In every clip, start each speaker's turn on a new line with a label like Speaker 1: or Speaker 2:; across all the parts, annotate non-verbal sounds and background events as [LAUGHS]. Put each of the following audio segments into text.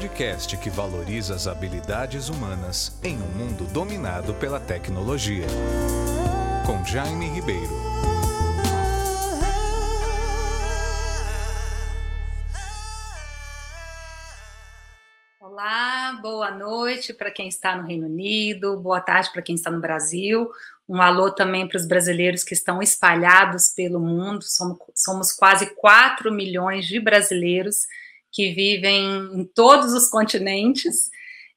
Speaker 1: podcast que valoriza as habilidades humanas em um mundo dominado pela tecnologia. Com Jaime Ribeiro.
Speaker 2: Olá, boa noite para quem está no Reino Unido, boa tarde para quem está no Brasil. Um alô também para os brasileiros que estão espalhados pelo mundo. Somos, somos quase 4 milhões de brasileiros que vivem em todos os continentes.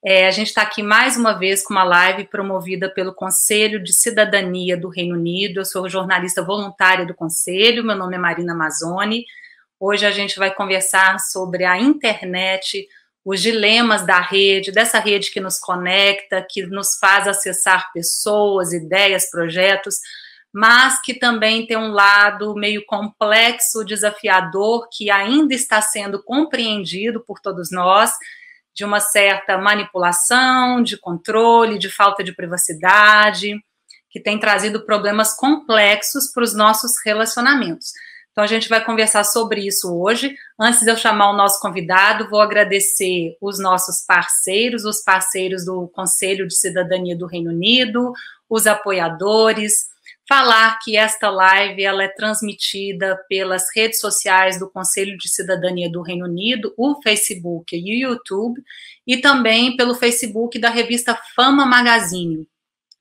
Speaker 2: É, a gente está aqui mais uma vez com uma live promovida pelo Conselho de Cidadania do Reino Unido. Eu sou jornalista voluntária do Conselho, meu nome é Marina Mazzoni. Hoje a gente vai conversar sobre a internet, os dilemas da rede, dessa rede que nos conecta, que nos faz acessar pessoas, ideias, projetos, mas que também tem um lado meio complexo, desafiador, que ainda está sendo compreendido por todos nós, de uma certa manipulação, de controle, de falta de privacidade, que tem trazido problemas complexos para os nossos relacionamentos. Então, a gente vai conversar sobre isso hoje. Antes de eu chamar o nosso convidado, vou agradecer os nossos parceiros, os parceiros do Conselho de Cidadania do Reino Unido, os apoiadores, falar que esta live ela é transmitida pelas redes sociais do Conselho de Cidadania do Reino Unido, o Facebook e o YouTube, e também pelo Facebook da revista Fama Magazine,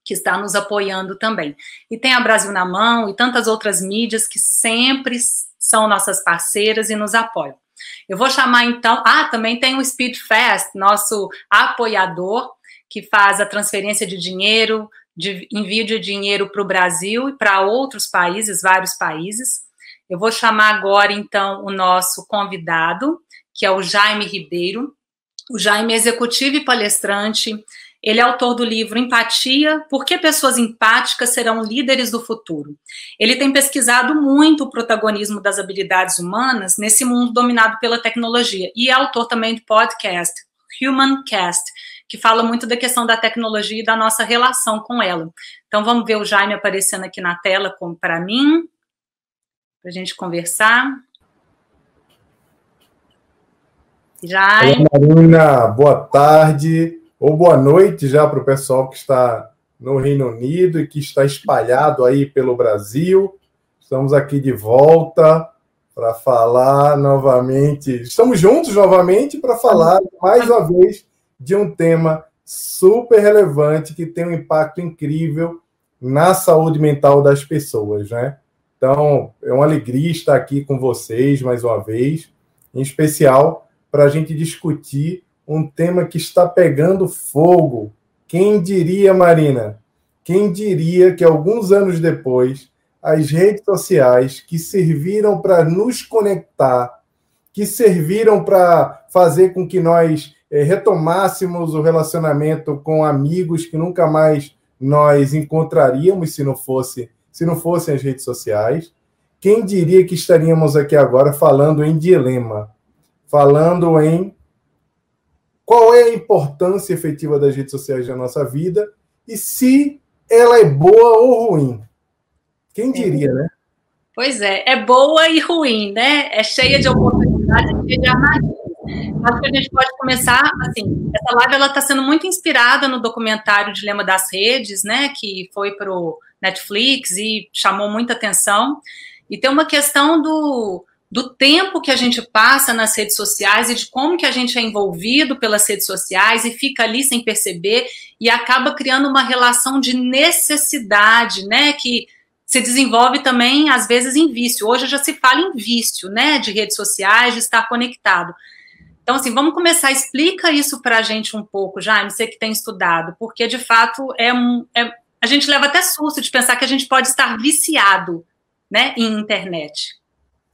Speaker 2: que está nos apoiando também. E tem a Brasil na Mão e tantas outras mídias que sempre são nossas parceiras e nos apoiam. Eu vou chamar então. Ah, também tem o Speed Fast, nosso apoiador, que faz a transferência de dinheiro de envio de dinheiro para o Brasil e para outros países, vários países. Eu vou chamar agora, então, o nosso convidado, que é o Jaime Ribeiro. O Jaime é executivo e palestrante. Ele é autor do livro Empatia: Por que pessoas empáticas serão líderes do futuro? Ele tem pesquisado muito o protagonismo das habilidades humanas nesse mundo dominado pela tecnologia e é autor também do podcast Human Cast, que fala muito da questão da tecnologia e da nossa relação com ela. Então vamos ver o Jaime aparecendo aqui na tela para mim, para a gente conversar.
Speaker 3: Jaime. Olá, Marina, boa tarde ou boa noite já para o pessoal que está no Reino Unido e que está espalhado aí pelo Brasil. Estamos aqui de volta para falar novamente. Estamos juntos novamente para falar mais uma vez de um tema super relevante que tem um impacto incrível na saúde mental das pessoas, né? Então, é uma alegria estar aqui com vocês mais uma vez, em especial para a gente discutir um tema que está pegando fogo. Quem diria, Marina? Quem diria que alguns anos depois, as redes sociais que serviram para nos conectar, que serviram para fazer com que nós retomássemos o relacionamento com amigos que nunca mais nós encontraríamos se não fosse se não fossem as redes sociais. Quem diria que estaríamos aqui agora falando em dilema, falando em qual é a importância efetiva das redes sociais na nossa vida e se ela é boa ou ruim. Quem é. diria, né?
Speaker 2: Pois é, é boa e ruim, né? É cheia de oportunidades e de armadilhas. Acho que a gente pode começar assim. Essa live ela está sendo muito inspirada no documentário Dilema das Redes, né? Que foi para o Netflix e chamou muita atenção. E tem uma questão do, do tempo que a gente passa nas redes sociais e de como que a gente é envolvido pelas redes sociais e fica ali sem perceber e acaba criando uma relação de necessidade, né? Que se desenvolve também, às vezes, em vício. Hoje já se fala em vício, né? De redes sociais, de estar conectado. Então, assim, vamos começar. Explica isso para a gente um pouco, Jaime, você que tem estudado, porque de fato é um. É, a gente leva até susto de pensar que a gente pode estar viciado né, em internet.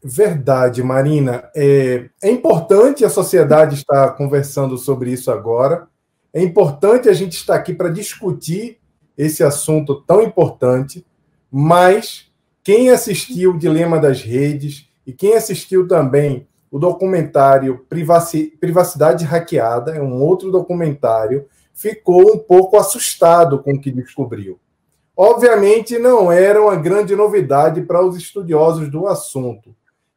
Speaker 3: Verdade, Marina. É, é importante a sociedade estar conversando sobre isso agora. É importante a gente estar aqui para discutir esse assunto tão importante, mas quem assistiu o Dilema das Redes e quem assistiu também o documentário Privacidade Hackeada, é um outro documentário, ficou um pouco assustado com o que descobriu. Obviamente, não era uma grande novidade para os estudiosos do assunto.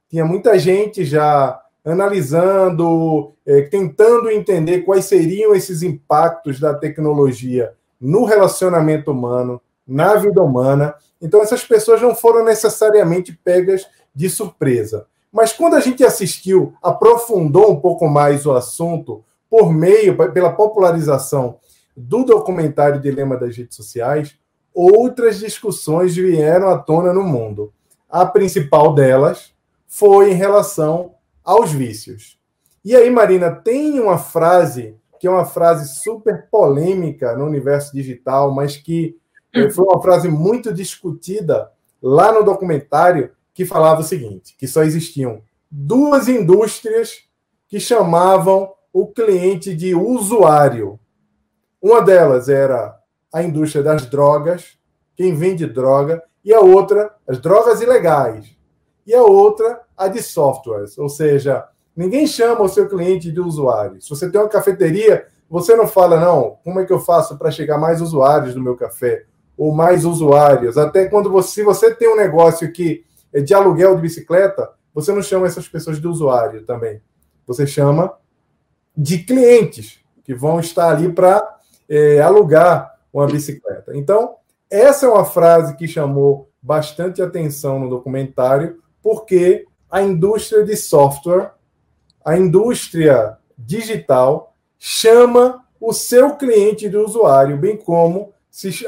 Speaker 3: Tinha muita gente já analisando, é, tentando entender quais seriam esses impactos da tecnologia no relacionamento humano, na vida humana. Então, essas pessoas não foram necessariamente pegas de surpresa. Mas quando a gente assistiu, aprofundou um pouco mais o assunto por meio, pela popularização do documentário Dilema das Redes Sociais, outras discussões vieram à tona no mundo. A principal delas foi em relação aos vícios. E aí, Marina, tem uma frase que é uma frase super polêmica no universo digital, mas que eh, foi uma frase muito discutida lá no documentário, que falava o seguinte: que só existiam duas indústrias que chamavam o cliente de usuário. Uma delas era a indústria das drogas, quem vende droga, e a outra, as drogas ilegais. E a outra, a de softwares, ou seja, ninguém chama o seu cliente de usuário. Se você tem uma cafeteria, você não fala, não, como é que eu faço para chegar mais usuários no meu café? Ou mais usuários. Até quando você, se você tem um negócio que de aluguel de bicicleta, você não chama essas pessoas de usuário também. Você chama de clientes que vão estar ali para é, alugar uma bicicleta. Então, essa é uma frase que chamou bastante atenção no documentário, porque a indústria de software, a indústria digital, chama o seu cliente de usuário, bem como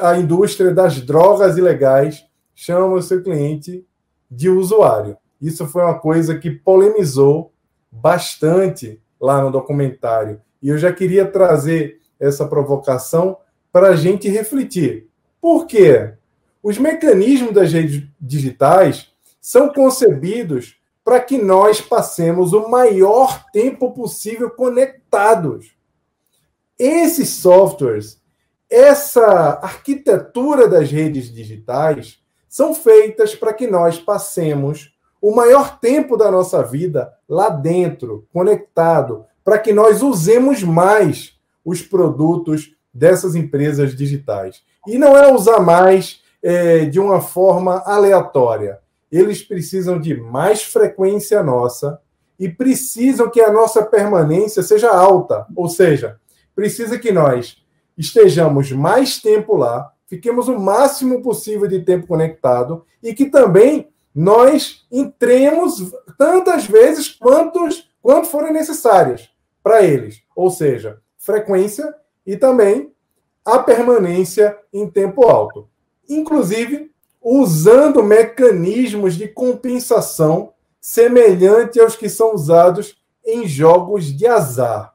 Speaker 3: a indústria das drogas ilegais chama o seu cliente de usuário. Isso foi uma coisa que polemizou bastante lá no documentário. E eu já queria trazer essa provocação para a gente refletir. Por quê? Os mecanismos das redes digitais são concebidos para que nós passemos o maior tempo possível conectados. Esses softwares, essa arquitetura das redes digitais, são feitas para que nós passemos o maior tempo da nossa vida lá dentro, conectado, para que nós usemos mais os produtos dessas empresas digitais. E não é usar mais é, de uma forma aleatória. Eles precisam de mais frequência nossa e precisam que a nossa permanência seja alta, ou seja, precisa que nós estejamos mais tempo lá, fiquemos o máximo possível de tempo conectado e que também nós entremos tantas vezes quantos, quanto forem necessárias para eles. Ou seja, frequência e também a permanência em tempo alto. Inclusive, usando mecanismos de compensação semelhante aos que são usados em jogos de azar.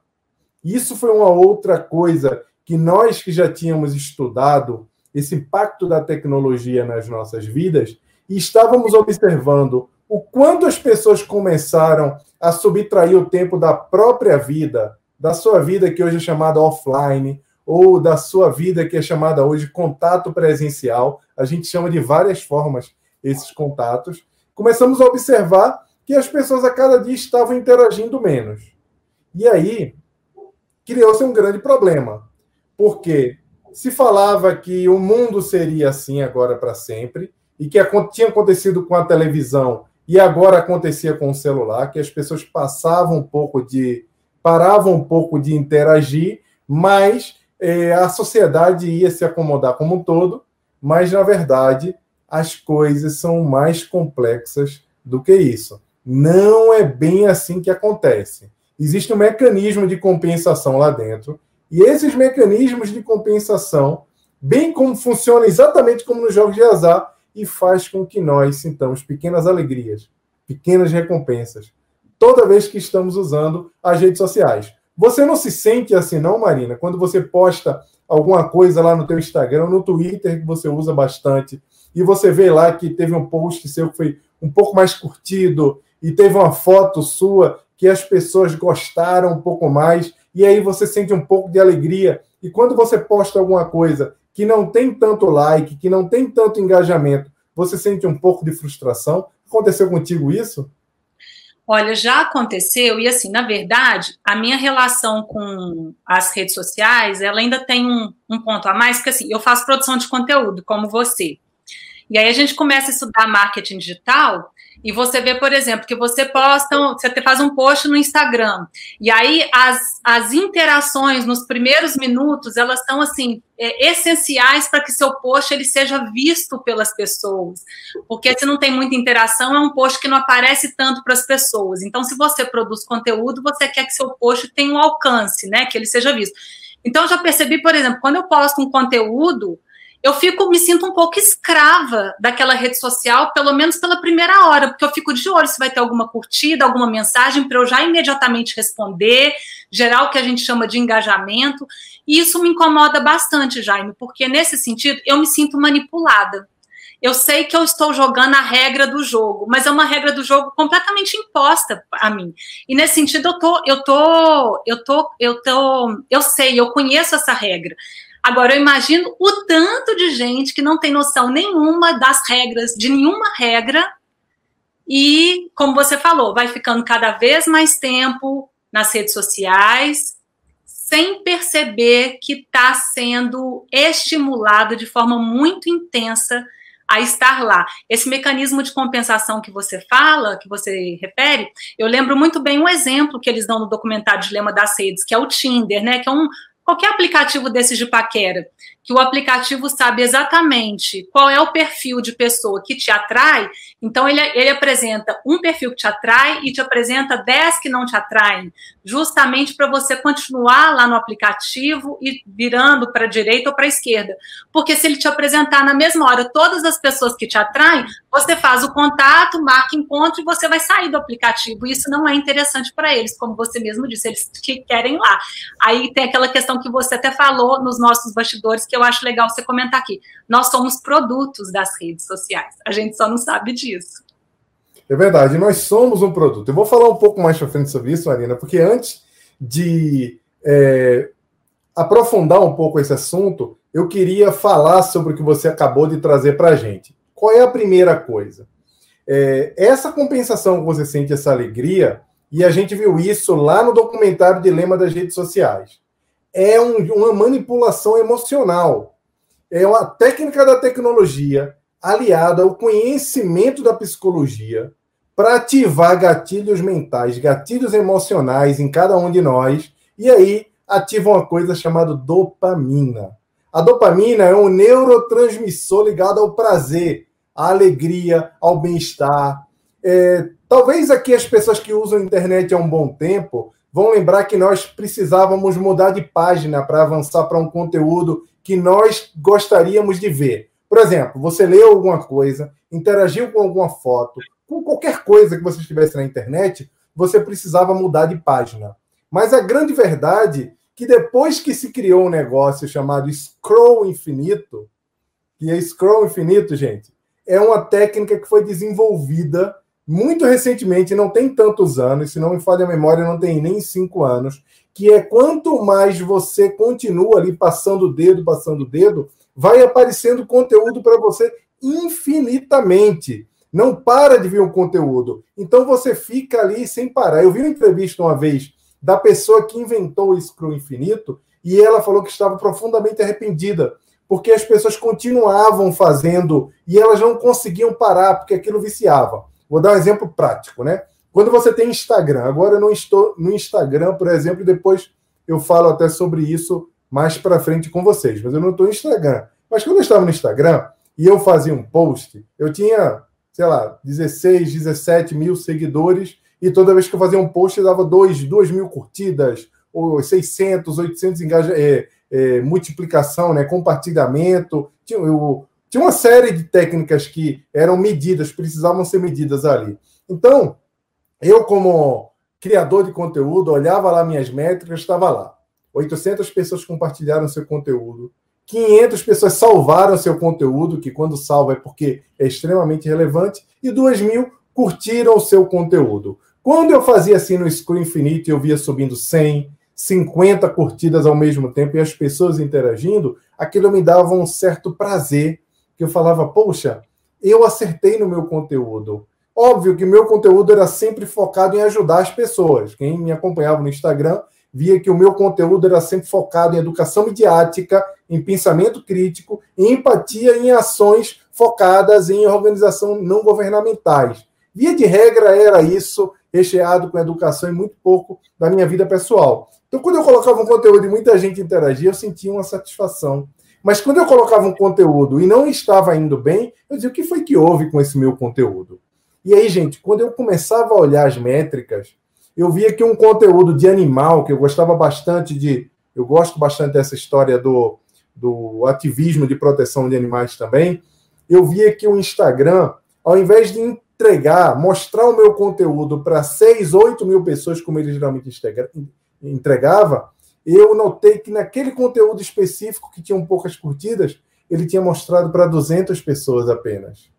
Speaker 3: Isso foi uma outra coisa que nós que já tínhamos estudado esse impacto da tecnologia nas nossas vidas, e estávamos observando o quanto as pessoas começaram a subtrair o tempo da própria vida, da sua vida que hoje é chamada offline, ou da sua vida que é chamada hoje contato presencial. A gente chama de várias formas esses contatos. Começamos a observar que as pessoas a cada dia estavam interagindo menos. E aí criou-se um grande problema, porque se falava que o mundo seria assim agora para sempre, e que tinha acontecido com a televisão e agora acontecia com o celular, que as pessoas passavam um pouco de. paravam um pouco de interagir, mas é, a sociedade ia se acomodar como um todo, mas na verdade as coisas são mais complexas do que isso. Não é bem assim que acontece. Existe um mecanismo de compensação lá dentro e esses mecanismos de compensação, bem como funciona exatamente como nos jogos de azar, e faz com que nós sintamos pequenas alegrias, pequenas recompensas, toda vez que estamos usando as redes sociais. Você não se sente assim, não, Marina? Quando você posta alguma coisa lá no teu Instagram, no Twitter, que você usa bastante, e você vê lá que teve um post seu que foi um pouco mais curtido, e teve uma foto sua que as pessoas gostaram um pouco mais, e aí você sente um pouco de alegria. E quando você posta alguma coisa que não tem tanto like, que não tem tanto engajamento, você sente um pouco de frustração? Aconteceu contigo isso?
Speaker 2: Olha, já aconteceu, e assim, na verdade, a minha relação com as redes sociais, ela ainda tem um, um ponto a mais, porque assim, eu faço produção de conteúdo, como você. E aí a gente começa a estudar marketing digital, E você vê, por exemplo, que você posta, você faz um post no Instagram, e aí as, as interações nos primeiros minutos, elas são assim, é, essenciais para que seu post ele seja visto pelas pessoas. Porque se não tem muita interação, é um post que não aparece tanto para as pessoas. Então, se você produz conteúdo, você quer que seu post tenha um alcance, né? Que ele seja visto. Então, eu já percebi, por exemplo, quando eu posto um conteúdo, eu fico, me sinto um pouco escrava daquela rede social, pelo menos pela primeira hora, porque eu fico de olho se vai ter alguma curtida, alguma mensagem para eu já imediatamente responder, gerar o que a gente chama de engajamento. E isso me incomoda bastante, Jaime, porque nesse sentido eu me sinto manipulada. Eu sei que eu estou jogando a regra do jogo, mas é uma regra do jogo completamente imposta a mim. E nesse sentido eu tô, eu tô, eu tô, eu tô, eu sei, eu conheço essa regra. Agora, eu imagino o tanto de gente que não tem noção nenhuma das regras, de nenhuma regra, e, como você falou, vai ficando cada vez mais tempo nas redes sociais, sem perceber que está sendo estimulado de forma muito intensa a estar lá. Esse mecanismo de compensação que você fala, que você refere, eu lembro muito bem um exemplo que eles dão no documentário Dilema das Redes, que é o Tinder, né? Que é um, qualquer aplicativo desses de paquera, que o aplicativo sabe exatamente qual é o perfil de pessoa que te atrai, então ele, ele apresenta um perfil que te atrai e te apresenta 10 que não te atraem, justamente para você continuar lá no aplicativo e virando para a direita ou para a esquerda. Porque se ele te apresentar na mesma hora todas as pessoas que te atraem, você faz o contato, marca encontro e você vai sair do aplicativo. Isso não é interessante para eles, como você mesmo disse, eles te querem lá. Aí tem aquela questão que você até falou nos nossos bastidores, que eu acho legal você comentar aqui. Nós somos produtos das redes sociais, a gente só não sabe disso.
Speaker 3: É verdade, nós somos um produto. Eu vou falar um pouco mais para frente sobre isso, Marina, porque antes de é, aprofundar um pouco esse assunto, eu queria falar sobre o que você acabou de trazer para a gente. Qual é a primeira coisa? É, essa compensação que você sente, essa alegria, e a gente viu isso lá no documentário Dilema das Redes Sociais, é um, uma manipulação emocional. É uma técnica da tecnologia aliada ao conhecimento da psicologia para ativar gatilhos mentais, gatilhos emocionais em cada um de nós, e aí ativa uma coisa chamada dopamina. A dopamina é um neurotransmissor ligado ao prazer, à alegria, ao bem-estar. É, talvez aqui as pessoas que usam a internet há um bom tempo vão lembrar que nós precisávamos mudar de página para avançar para um conteúdo que nós gostaríamos de ver. Por exemplo, você leu alguma coisa, interagiu com alguma foto, com qualquer coisa que você estivesse na internet, você precisava mudar de página. Mas a grande verdade é que depois que se criou um negócio chamado scroll infinito, que é scroll infinito, gente, é uma técnica que foi desenvolvida muito recentemente, não tem tantos anos, se não me falha a memória, não tem nem cinco anos, que é quanto mais você continua ali passando o dedo, passando o dedo, vai aparecendo conteúdo para você infinitamente. Não para de vir um conteúdo. Então você fica ali sem parar. Eu vi uma entrevista uma vez da pessoa que inventou o Scroll Infinito e ela falou que estava profundamente arrependida porque as pessoas continuavam fazendo e elas não conseguiam parar porque aquilo viciava. Vou dar um exemplo prático, né? Quando você tem Instagram, agora eu não estou no Instagram, por exemplo, depois eu falo até sobre isso mais para frente com vocês, mas eu não estou no Instagram. Mas quando eu estava no Instagram e eu fazia um post, eu tinha, sei lá, 16, 17 mil seguidores e toda vez que eu fazia um post, eu dava 2, 2 mil curtidas, ou 600, 800 engaja, é, é, multiplicação, né, compartilhamento. Tinha, eu, tinha uma série de técnicas que eram medidas, precisavam ser medidas ali. Então, eu, como criador de conteúdo, olhava lá minhas métricas, estava lá. 800 pessoas compartilharam seu conteúdo, 500 pessoas salvaram seu conteúdo, que quando salva é porque é extremamente relevante, e 2 mil curtiram o seu conteúdo. Quando eu fazia assim no Screen Infinite, eu via subindo 100, 50 curtidas ao mesmo tempo e as pessoas interagindo, aquilo me dava um certo prazer, que eu falava, poxa, eu acertei no meu conteúdo. Óbvio que meu conteúdo era sempre focado em ajudar as pessoas. Quem me acompanhava no Instagram via que o meu conteúdo era sempre focado em educação midiática, em pensamento crítico, em empatia em ações focadas em organização não governamentais. Via de regra era isso, recheado com educação e muito pouco da minha vida pessoal. Então, quando eu colocava um conteúdo e muita gente interagia, eu sentia uma satisfação. Mas quando eu colocava um conteúdo e não estava indo bem, eu dizia: o que foi que houve com esse meu conteúdo? E aí, gente, quando eu começava a olhar as métricas, eu via que um conteúdo de animal, que eu gostava bastante de. Eu gosto bastante dessa história do, do ativismo de proteção de animais também. Eu via que o Instagram, ao invés de entregar, mostrar o meu conteúdo para 6, 8 mil pessoas, como ele geralmente entregava, eu notei que naquele conteúdo específico, que tinha poucas curtidas, ele tinha mostrado para 200 pessoas apenas.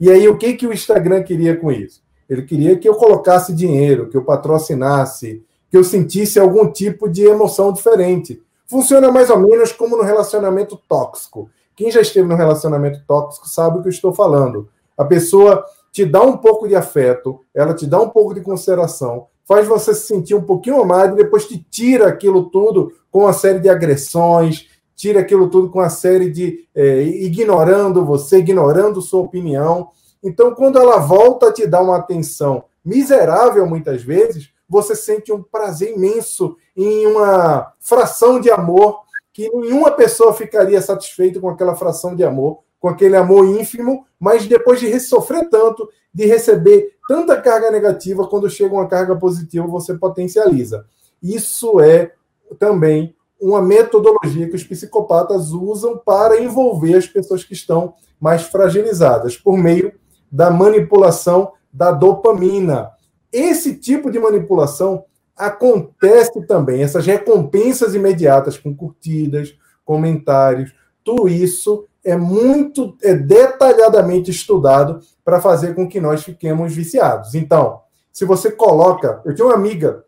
Speaker 3: E aí, o que, que o Instagram queria com isso? Ele queria que eu colocasse dinheiro, que eu patrocinasse, que eu sentisse algum tipo de emoção diferente. Funciona mais ou menos como no relacionamento tóxico. Quem já esteve no relacionamento tóxico sabe o que eu estou falando. A pessoa te dá um pouco de afeto, ela te dá um pouco de consideração, faz você se sentir um pouquinho amado e depois te tira aquilo tudo com uma série de agressões, tira aquilo tudo com uma série de. É, ignorando você, ignorando sua opinião. Então, quando ela volta a te dar uma atenção miserável, muitas vezes, você sente um prazer imenso em uma fração de amor que nenhuma pessoa ficaria satisfeita com aquela fração de amor, com aquele amor ínfimo, mas depois de sofrer tanto, de receber tanta carga negativa, quando chega uma carga positiva, você potencializa. Isso é também uma metodologia que os psicopatas usam para envolver as pessoas que estão mais fragilizadas, por meio da manipulação da dopamina. Esse tipo de manipulação acontece também, essas recompensas imediatas com curtidas, comentários, tudo isso é muito é detalhadamente estudado para fazer com que nós fiquemos viciados. Então, se você coloca. Eu tinha uma amiga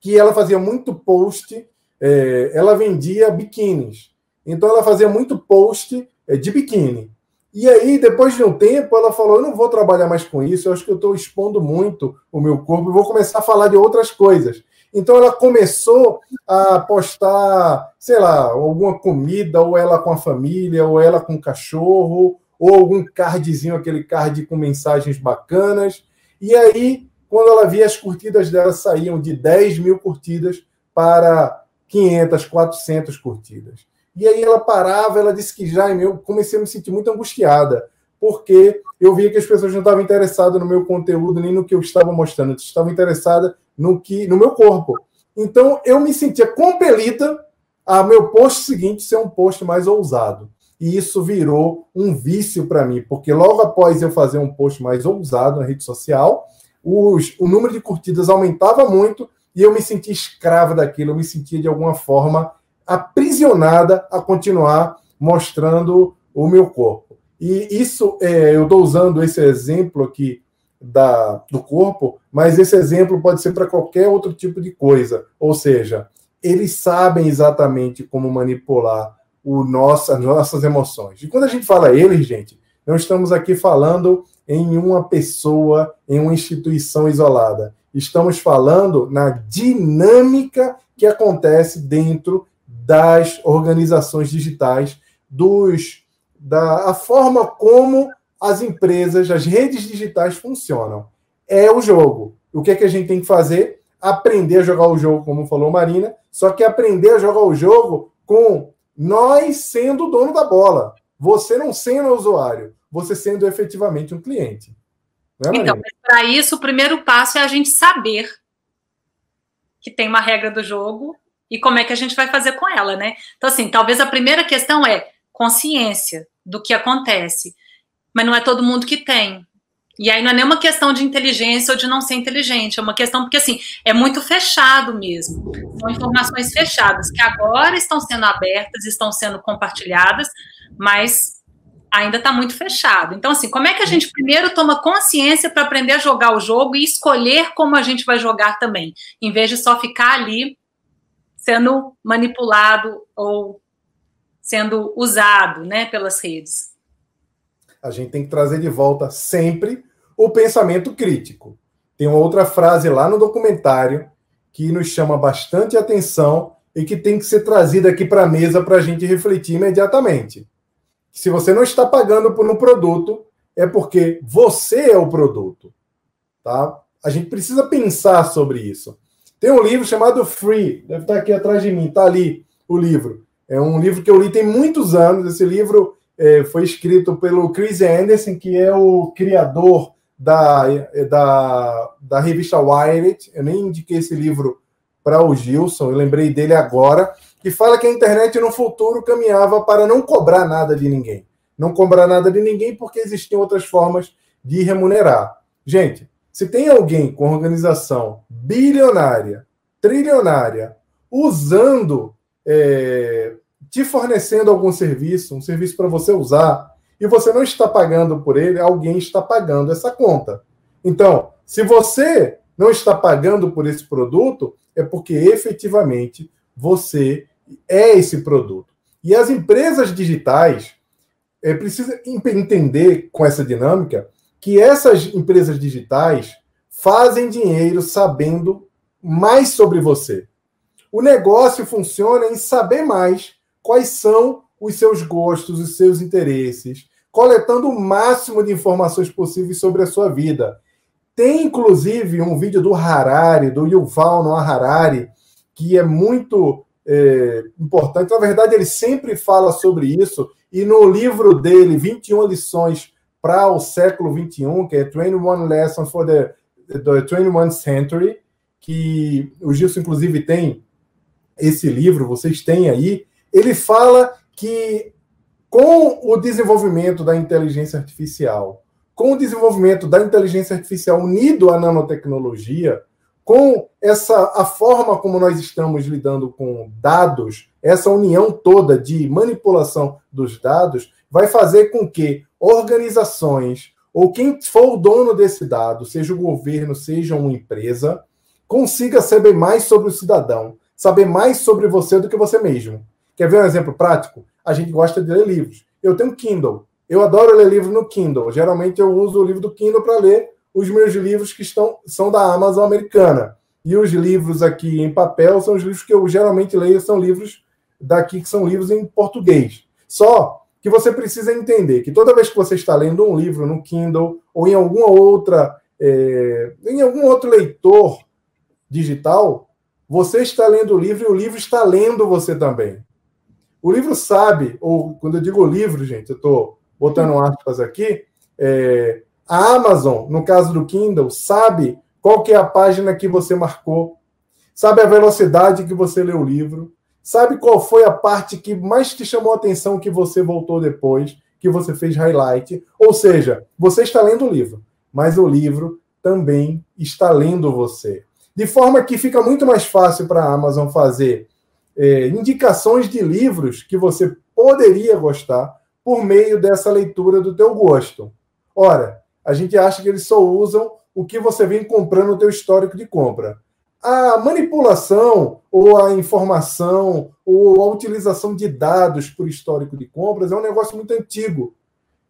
Speaker 3: que ela fazia muito post, é, ela vendia biquínis. Então, ela fazia muito post é, de biquíni. E aí, depois de um tempo, ela falou: Eu não vou trabalhar mais com isso, eu acho que eu estou expondo muito o meu corpo e vou começar a falar de outras coisas. Então ela começou a postar, sei lá, alguma comida, ou ela com a família, ou ela com o cachorro, ou algum cardzinho, aquele card com mensagens bacanas. E aí, quando ela via as curtidas dela saíam de 10 mil curtidas para 500, 400 curtidas. E aí ela parava, ela disse que já eu comecei a me sentir muito angustiada, porque eu via que as pessoas não estavam interessadas no meu conteúdo nem no que eu estava mostrando, estavam interessadas no que no meu corpo. Então eu me sentia compelida a meu post seguinte ser um post mais ousado. E isso virou um vício para mim, porque logo após eu fazer um post mais ousado na rede social, os, o número de curtidas aumentava muito e eu me sentia escrava daquilo, eu me sentia de alguma forma aprisionada a continuar mostrando o meu corpo. E isso, é, eu estou usando esse exemplo aqui da, do corpo, mas esse exemplo pode ser para qualquer outro tipo de coisa. Ou seja, eles sabem exatamente como manipular o nosso, as nossas emoções. E quando a gente fala eles, gente, não estamos aqui falando em uma pessoa, em uma instituição isolada. Estamos falando na dinâmica que acontece dentro das organizações digitais, dos da a forma como as empresas, as redes digitais funcionam. É o jogo. O que é que a gente tem que fazer? Aprender a jogar o jogo, como falou Marina, só que aprender a jogar o jogo com nós sendo o dono da bola. Você não sendo usuário, você sendo efetivamente um cliente.
Speaker 2: É, então, para isso, o primeiro passo é a gente saber que tem uma regra do jogo e como é que a gente vai fazer com ela, né? Então, assim, talvez a primeira questão é consciência do que acontece mas não é todo mundo que tem. E aí não é nenhuma questão de inteligência ou de não ser inteligente, é uma questão porque assim é muito fechado mesmo. São informações fechadas que agora estão sendo abertas, estão sendo compartilhadas, mas ainda está muito fechado. Então, assim, como é que a gente primeiro toma consciência para aprender a jogar o jogo e escolher como a gente vai jogar também, em vez de só ficar ali sendo manipulado ou sendo usado, né, pelas redes?
Speaker 3: a gente tem que trazer de volta sempre o pensamento crítico. Tem uma outra frase lá no documentário que nos chama bastante atenção e que tem que ser trazida aqui para a mesa para a gente refletir imediatamente. Se você não está pagando por um produto, é porque você é o produto. tá? A gente precisa pensar sobre isso. Tem um livro chamado Free, deve estar aqui atrás de mim, está ali o livro. É um livro que eu li tem muitos anos. Esse livro é, foi escrito pelo Chris Anderson, que é o criador da, da, da revista Wired. Eu nem indiquei esse livro para o Gilson, eu lembrei dele agora, que fala que a internet no futuro caminhava para não cobrar nada de ninguém. Não cobrar nada de ninguém porque existiam outras formas de remunerar. Gente, se tem alguém com organização bilionária, trilionária, usando, é, te fornecendo algum serviço, um serviço para você usar, e você não está pagando por ele, alguém está pagando essa conta. Então, se você não está pagando por esse produto, é porque efetivamente você é esse produto. E as empresas digitais é, precisam entender com essa dinâmica que essas empresas digitais fazem dinheiro sabendo mais sobre você. O negócio funciona em saber mais quais são os seus gostos, os seus interesses, coletando o máximo de informações possíveis sobre a sua vida. Tem inclusive um vídeo do Harari, do Yuval Noah Harari, que é muito é, importante. Na verdade, ele sempre fala sobre isso, e no livro dele, 21 lições para o século 21, que é 21 Lessons for the, the 21st Century, que o Gilson, inclusive, tem esse livro, vocês têm aí, ele fala que com o desenvolvimento da inteligência artificial, com o desenvolvimento da inteligência artificial unido à nanotecnologia, com essa a forma como nós estamos lidando com dados, essa união toda de manipulação dos dados, vai fazer com que organizações ou quem for o dono desse dado, seja o governo, seja uma empresa, consiga saber mais sobre o cidadão, saber mais sobre você do que você mesmo. Quer ver um exemplo prático? A gente gosta de ler livros. Eu tenho Kindle. Eu adoro ler livro no Kindle. Geralmente eu uso o livro do Kindle para ler os meus livros que estão, são da Amazon americana. E os livros aqui em papel são os livros que eu geralmente leio, são livros daqui que são livros em português. Só que você precisa entender que toda vez que você está lendo um livro no Kindle ou em alguma outra, é, em algum outro leitor digital, você está lendo o livro e o livro está lendo você também. O livro sabe, ou quando eu digo livro, gente, eu estou botando aspas aqui, é, a Amazon, no caso do Kindle, sabe qual que é a página que você marcou, sabe a velocidade que você leu o livro, sabe qual foi a parte que mais te chamou a atenção que você voltou depois, que você fez highlight. Ou seja, você está lendo o livro, mas o livro também está lendo você. De forma que fica muito mais fácil para a Amazon fazer é, indicações de livros que você poderia gostar por meio dessa leitura do teu gosto. Ora, a gente acha que eles só usam o que você vem comprando no teu histórico de compra. A manipulação ou a informação ou a utilização de dados por histórico de compras é um negócio muito antigo.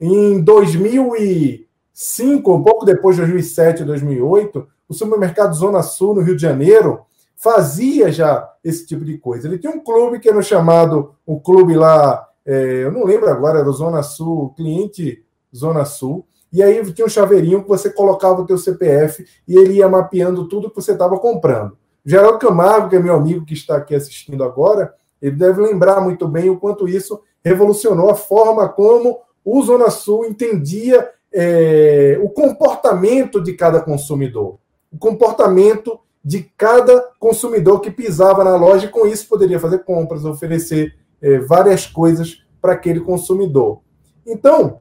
Speaker 3: Em 2005, um pouco depois de 2007, 2008, o supermercado Zona Sul, no Rio de Janeiro, fazia já esse tipo de coisa. Ele tinha um clube que era chamado, o clube lá, é, eu não lembro agora, era o Zona Sul, cliente Zona Sul, e aí tinha um chaveirinho que você colocava o teu CPF e ele ia mapeando tudo que você estava comprando. Geraldo Camargo, que é meu amigo que está aqui assistindo agora, ele deve lembrar muito bem o quanto isso revolucionou a forma como o Zona Sul entendia é, o comportamento de cada consumidor, o comportamento de cada consumidor que pisava na loja e com isso poderia fazer compras, oferecer é, várias coisas para aquele consumidor. Então,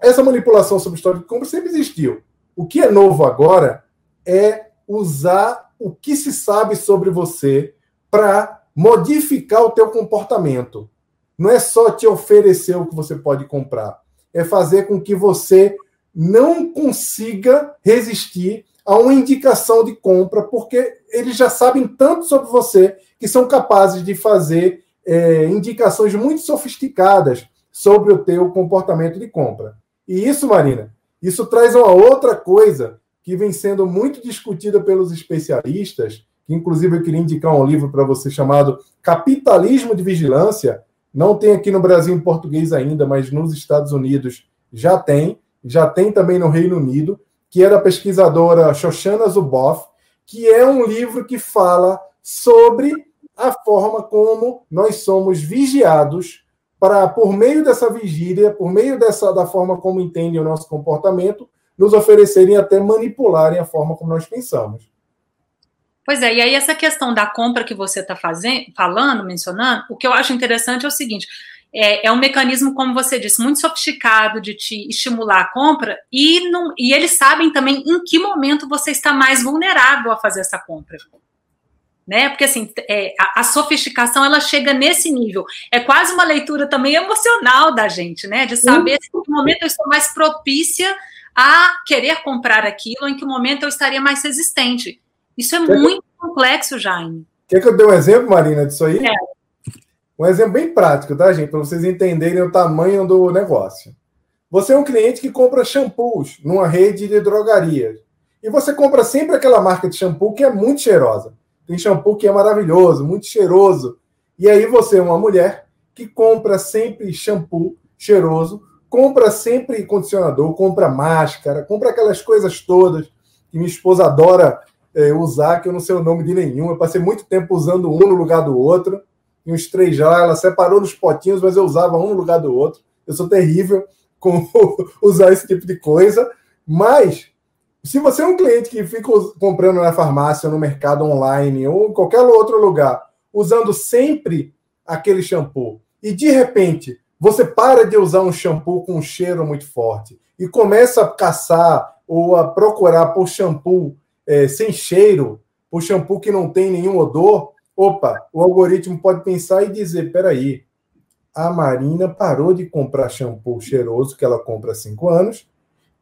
Speaker 3: essa manipulação sobre história de compra sempre existiu. O que é novo agora é usar o que se sabe sobre você para modificar o teu comportamento. Não é só te oferecer o que você pode comprar, é fazer com que você não consiga resistir a uma indicação de compra, porque eles já sabem tanto sobre você que são capazes de fazer é, indicações muito sofisticadas sobre o teu comportamento de compra. E isso, Marina, isso traz uma outra coisa que vem sendo muito discutida pelos especialistas, inclusive eu queria indicar um livro para você chamado Capitalismo de Vigilância. Não tem aqui no Brasil em português ainda, mas nos Estados Unidos já tem, já tem também no Reino Unido, que é da pesquisadora Shoshana Zuboff, que é um livro que fala sobre a forma como nós somos vigiados para, por meio dessa vigília, por meio dessa da forma como entendem o nosso comportamento, nos oferecerem até manipularem a forma como nós pensamos.
Speaker 2: Pois é, e aí essa questão da compra que você está falando, mencionando, o que eu acho interessante é o seguinte: é, é, um mecanismo, como você disse, muito sofisticado de te estimular a compra e, não, e eles sabem também em que momento você está mais vulnerável a fazer essa compra. Né? Porque assim, é, a, a, sofisticação ela chega nesse nível. É quase uma leitura também emocional da gente, né? De saber uhum. em que momento eu estou mais propícia a querer comprar aquilo, em que momento eu estaria mais resistente. Isso é Quer muito que... complexo, Jaime.
Speaker 3: Quer que eu dê um exemplo, Marina, disso aí? É. Um exemplo bem prático, tá, gente? Para vocês entenderem o tamanho do negócio. Você é um cliente que compra shampoos numa rede de drogarias. E você compra sempre aquela marca de shampoo que é muito cheirosa. Tem shampoo que é maravilhoso, muito cheiroso. E aí você é uma mulher que compra sempre shampoo cheiroso, compra sempre condicionador, compra máscara, compra aquelas coisas todas que minha esposa adora é, usar, que eu não sei o nome de nenhum. Eu passei muito tempo usando um no lugar do outro e uns três já. Ela separou nos potinhos, mas eu usava um no lugar do outro. Eu sou terrível com [LAUGHS] usar esse tipo de coisa. Mas, se você é um cliente que fica comprando na farmácia, no mercado online ou em qualquer outro lugar, usando sempre aquele shampoo, e de repente você para de usar um shampoo com um cheiro muito forte e começa a caçar ou a procurar por shampoo é, sem cheiro, por shampoo que não tem nenhum odor, Opa, o algoritmo pode pensar e dizer: peraí, a Marina parou de comprar shampoo cheiroso que ela compra há cinco anos.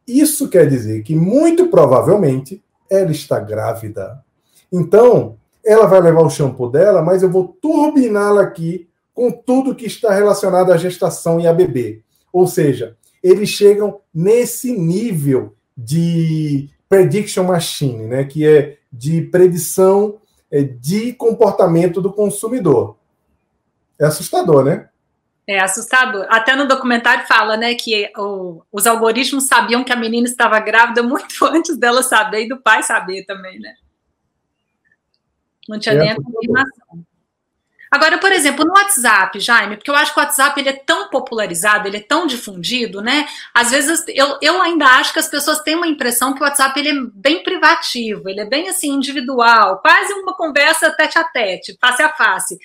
Speaker 3: Isso quer dizer que, muito provavelmente, ela está grávida. Então, ela vai levar o shampoo dela, mas eu vou turbiná-la aqui com tudo que está relacionado à gestação e a bebê. Ou seja, eles chegam nesse nível de prediction machine, né, que é de predição é, de comportamento do consumidor. É assustador, né?
Speaker 2: É assustador. Até no documentário fala, né, que o, os algoritmos sabiam que a menina estava grávida muito [LAUGHS] antes dela saber e do pai saber também, né? Não tinha é nem a confirmação. Agora, por exemplo, no WhatsApp, Jaime, porque eu acho que o WhatsApp ele é tão popularizado, ele é tão difundido, né? Às vezes eu, eu ainda acho que as pessoas têm uma impressão que o WhatsApp ele é bem privativo, ele é bem assim individual, quase uma conversa tete a tete, face a face.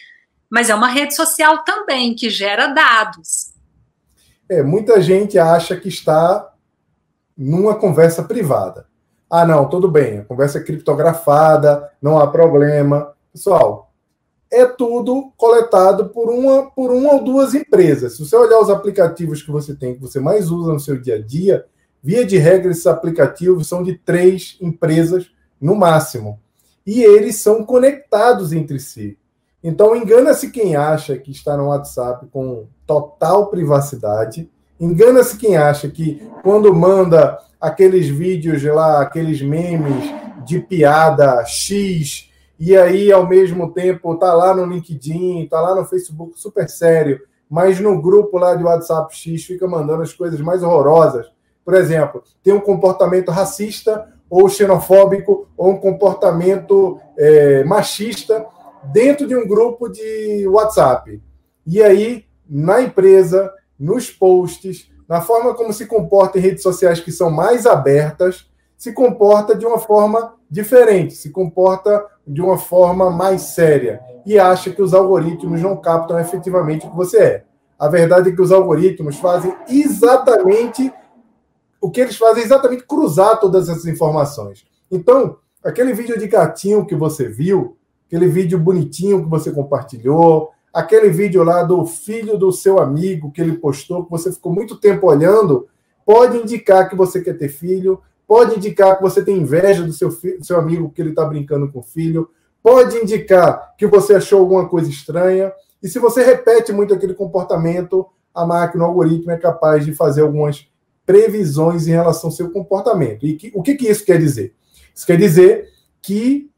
Speaker 2: Mas é uma rede social também que gera dados.
Speaker 3: É, muita gente acha que está numa conversa privada. Ah, não, tudo bem, a conversa é criptografada, não há problema. Pessoal, é tudo coletado por uma, por uma ou duas empresas. Se você olhar os aplicativos que você tem, que você mais usa no seu dia a dia, via de regra, esses aplicativos são de três empresas no máximo. E eles são conectados entre si. Então, engana-se quem acha que está no WhatsApp com total privacidade. Engana-se quem acha que quando manda aqueles vídeos lá, aqueles memes de piada X, e aí, ao mesmo tempo, tá lá no LinkedIn, tá lá no Facebook super sério, mas no grupo lá de WhatsApp X fica mandando as coisas mais horrorosas. Por exemplo, tem um comportamento racista ou xenofóbico ou um comportamento é, machista dentro de um grupo de WhatsApp. E aí, na empresa, nos posts, na forma como se comporta em redes sociais que são mais abertas, se comporta de uma forma diferente, se comporta de uma forma mais séria e acha que os algoritmos não captam efetivamente o que você é. A verdade é que os algoritmos fazem exatamente o que eles fazem, é exatamente cruzar todas essas informações. Então, aquele vídeo de gatinho que você viu, aquele vídeo bonitinho que você compartilhou, aquele vídeo lá do filho do seu amigo que ele postou, que você ficou muito tempo olhando, pode indicar que você quer ter filho, pode indicar que você tem inveja do seu, filho, seu amigo que ele está brincando com o filho, pode indicar que você achou alguma coisa estranha. E se você repete muito aquele comportamento, a máquina, o algoritmo é capaz de fazer algumas previsões em relação ao seu comportamento. E que, o que, que isso quer dizer? Isso quer dizer que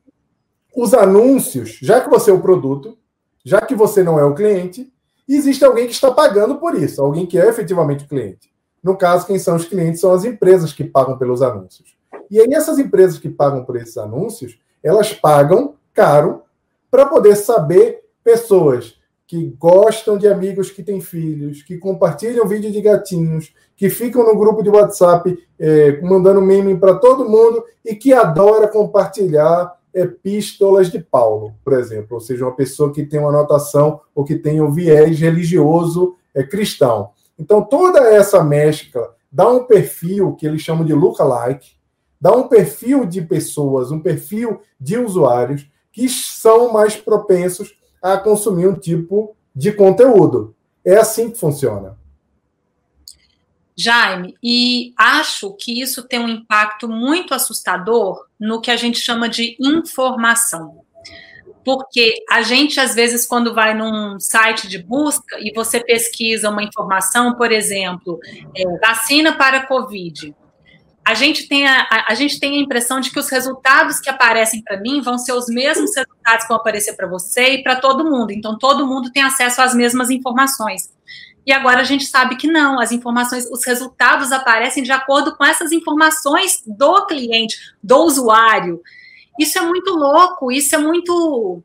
Speaker 3: os anúncios, já que você é o produto, já que você não é o cliente, existe alguém que está pagando por isso, alguém que é efetivamente o cliente. No caso, quem são os clientes são as empresas que pagam pelos anúncios. E aí essas empresas que pagam por esses anúncios, elas pagam caro para poder saber pessoas que gostam de amigos que têm filhos, que compartilham vídeo de gatinhos, que ficam no grupo de WhatsApp é, mandando meme para todo mundo e que adora compartilhar epístolas de Paulo, por exemplo, ou seja, uma pessoa que tem uma anotação ou que tem um viés religioso é, cristão. Então, toda essa mescla dá um perfil que eles chamam de lookalike, dá um perfil de pessoas, um perfil de usuários que são mais propensos a consumir um tipo de conteúdo. É assim que funciona.
Speaker 2: Jaime, e acho que isso tem um impacto muito assustador no que a gente chama de informação. Porque a gente, às vezes, quando vai num site de busca e você pesquisa uma informação, por exemplo, é, vacina para Covid, a gente tem a, a, a, gente tem a impressão de que os resultados que aparecem para mim vão ser os mesmos resultados que vão aparecer para você e para todo mundo. Então, todo mundo tem acesso às mesmas informações. E agora a gente sabe que não, as informações, os resultados aparecem de acordo com essas informações do cliente, do usuário. Isso é muito louco, isso é muito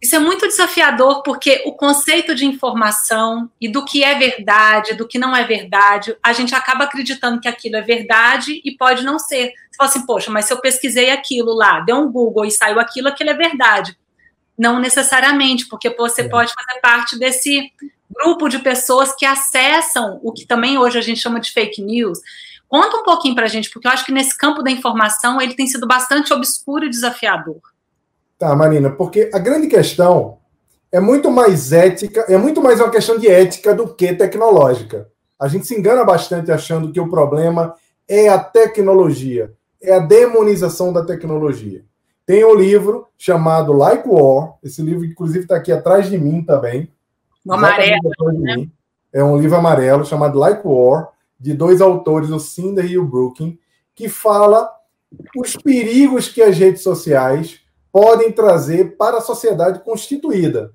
Speaker 2: isso é muito desafiador porque o conceito de informação e do que é verdade, do que não é verdade, a gente acaba acreditando que aquilo é verdade e pode não ser. Você fala assim, poxa, mas se eu pesquisei aquilo lá, deu um Google e saiu aquilo, aquilo é verdade. Não necessariamente, porque você é. pode fazer parte desse grupo de pessoas que acessam o que também hoje a gente chama de fake news. Conta um pouquinho para a gente, porque eu acho que nesse campo da informação ele tem sido bastante obscuro e desafiador.
Speaker 3: Tá, Marina, porque a grande questão é muito mais ética, é muito mais uma questão de ética do que tecnológica. A gente se engana bastante achando que o problema é a tecnologia, é a demonização da tecnologia. Tem um livro chamado Like War, esse livro, inclusive, está aqui atrás de mim também.
Speaker 2: No amarelo. Né?
Speaker 3: É um livro amarelo chamado Like War, de dois autores, o Cinder e o Brooking, que fala os perigos que as redes sociais podem trazer para a sociedade constituída.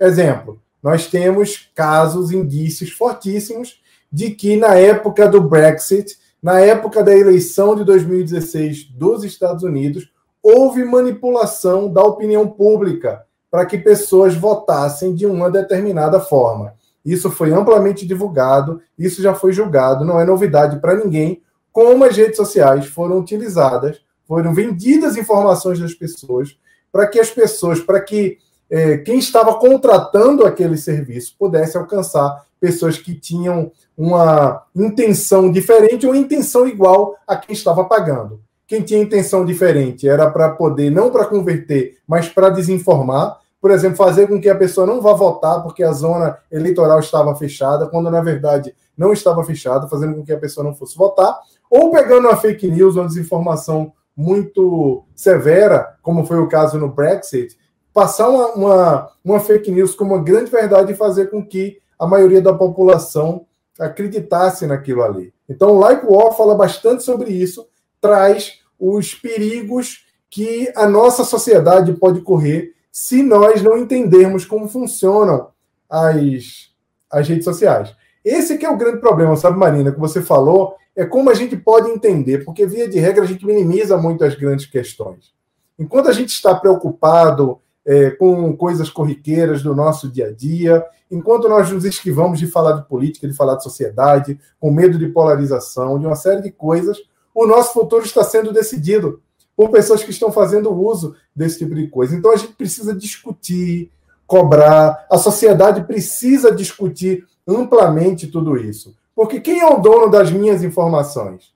Speaker 3: Exemplo, nós temos casos, indícios fortíssimos de que na época do Brexit, na época da eleição de 2016 dos Estados Unidos, houve manipulação da opinião pública para que pessoas votassem de uma determinada forma. Isso foi amplamente divulgado, isso já foi julgado, não é novidade para ninguém como as redes sociais foram utilizadas foram vendidas informações das pessoas para que as pessoas, para que é, quem estava contratando aquele serviço pudesse alcançar pessoas que tinham uma intenção diferente ou intenção igual a quem estava pagando. Quem tinha intenção diferente era para poder, não para converter, mas para desinformar. Por exemplo, fazer com que a pessoa não vá votar porque a zona eleitoral estava fechada, quando na verdade não estava fechada, fazendo com que a pessoa não fosse votar. Ou pegando uma fake news, uma desinformação muito severa, como foi o caso no Brexit, passar uma, uma, uma fake news como uma grande verdade e fazer com que a maioria da população acreditasse naquilo ali. Então, o Like War fala bastante sobre isso, traz os perigos que a nossa sociedade pode correr se nós não entendermos como funcionam as, as redes sociais. Esse que é o grande problema, sabe, Marina, que você falou, é como a gente pode entender, porque via de regra a gente minimiza muito as grandes questões. Enquanto a gente está preocupado é, com coisas corriqueiras do nosso dia a dia, enquanto nós nos esquivamos de falar de política, de falar de sociedade, com medo de polarização, de uma série de coisas, o nosso futuro está sendo decidido por pessoas que estão fazendo uso desse tipo de coisa. Então a gente precisa discutir, cobrar, a sociedade precisa discutir amplamente tudo isso. Porque quem é o dono das minhas informações?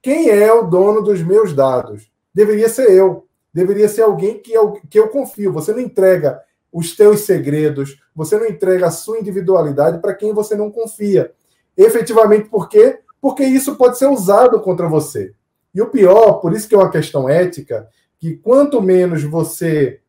Speaker 3: Quem é o dono dos meus dados? Deveria ser eu. Deveria ser alguém que eu, que eu confio. Você não entrega os teus segredos, você não entrega a sua individualidade para quem você não confia. Efetivamente, por quê? Porque isso pode ser usado contra você. E o pior, por isso que é uma questão ética, que quanto menos você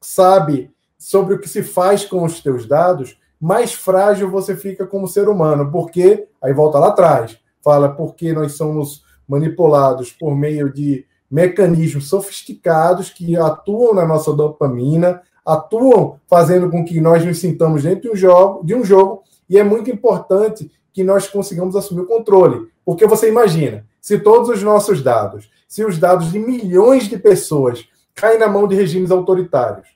Speaker 3: sabe sobre o que se faz com os teus dados, mais frágil você fica como ser humano. Porque, aí volta lá atrás, fala porque nós somos manipulados por meio de mecanismos sofisticados que atuam na nossa dopamina, atuam fazendo com que nós nos sintamos dentro de um jogo, de um jogo e é muito importante que nós consigamos assumir o controle. Porque você imagina, se todos os nossos dados, se os dados de milhões de pessoas caem na mão de regimes autoritários.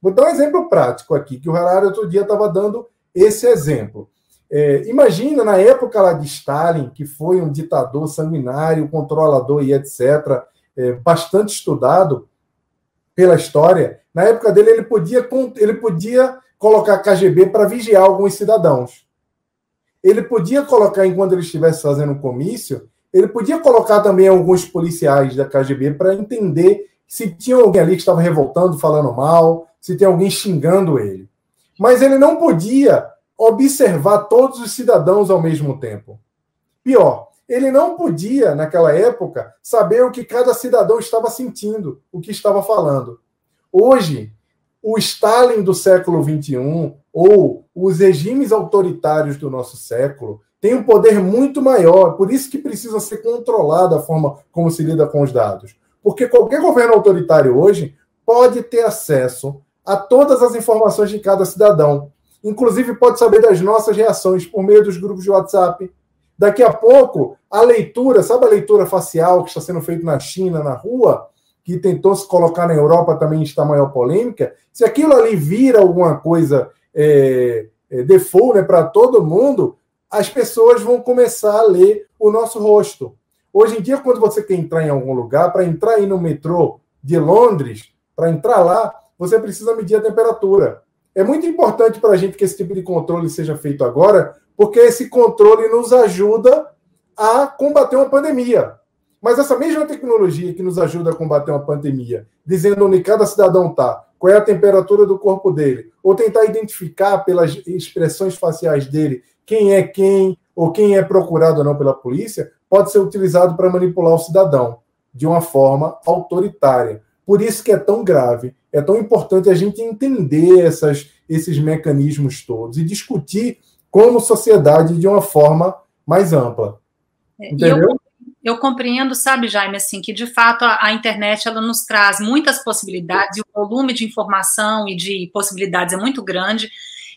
Speaker 3: Vou dar um exemplo prático aqui, que o Harari outro dia estava dando esse exemplo. É, imagina na época lá de Stalin, que foi um ditador sanguinário, controlador e etc., é, bastante estudado pela história. Na época dele, ele podia, ele podia colocar KGB para vigiar alguns cidadãos. Ele podia colocar, enquanto ele estivesse fazendo um comício, ele podia colocar também alguns policiais da KGB para entender se tinha alguém ali que estava revoltando, falando mal, se tem alguém xingando ele. Mas ele não podia observar todos os cidadãos ao mesmo tempo. Pior, ele não podia, naquela época, saber o que cada cidadão estava sentindo, o que estava falando. Hoje, o Stalin do século XXI ou os regimes autoritários do nosso século têm um poder muito maior, por isso que precisa ser controlada a forma como se lida com os dados. Porque qualquer governo autoritário hoje pode ter acesso a todas as informações de cada cidadão. Inclusive, pode saber das nossas reações por meio dos grupos de WhatsApp. Daqui a pouco, a leitura, sabe a leitura facial que está sendo feita na China, na rua, que tentou se colocar na Europa também está maior polêmica, se aquilo ali vira alguma coisa é, é, default né, para todo mundo, as pessoas vão começar a ler o nosso rosto. Hoje em dia, quando você quer entrar em algum lugar, para entrar aí no metrô de Londres, para entrar lá, você precisa medir a temperatura. É muito importante para a gente que esse tipo de controle seja feito agora, porque esse controle nos ajuda a combater uma pandemia. Mas essa mesma tecnologia que nos ajuda a combater uma pandemia, dizendo onde cada cidadão está, qual é a temperatura do corpo dele, ou tentar identificar pelas expressões faciais dele quem é quem, ou quem é procurado ou não pela polícia, pode ser utilizado para manipular o cidadão de uma forma autoritária. Por isso que é tão grave, é tão importante a gente entender essas, esses mecanismos todos e discutir como sociedade de uma forma mais ampla.
Speaker 2: É, Entendeu? Eu, compreendo, sabe, Jaime, assim, que de fato a, a, internet ela nos traz muitas possibilidades e o volume de informação e de possibilidades é muito grande.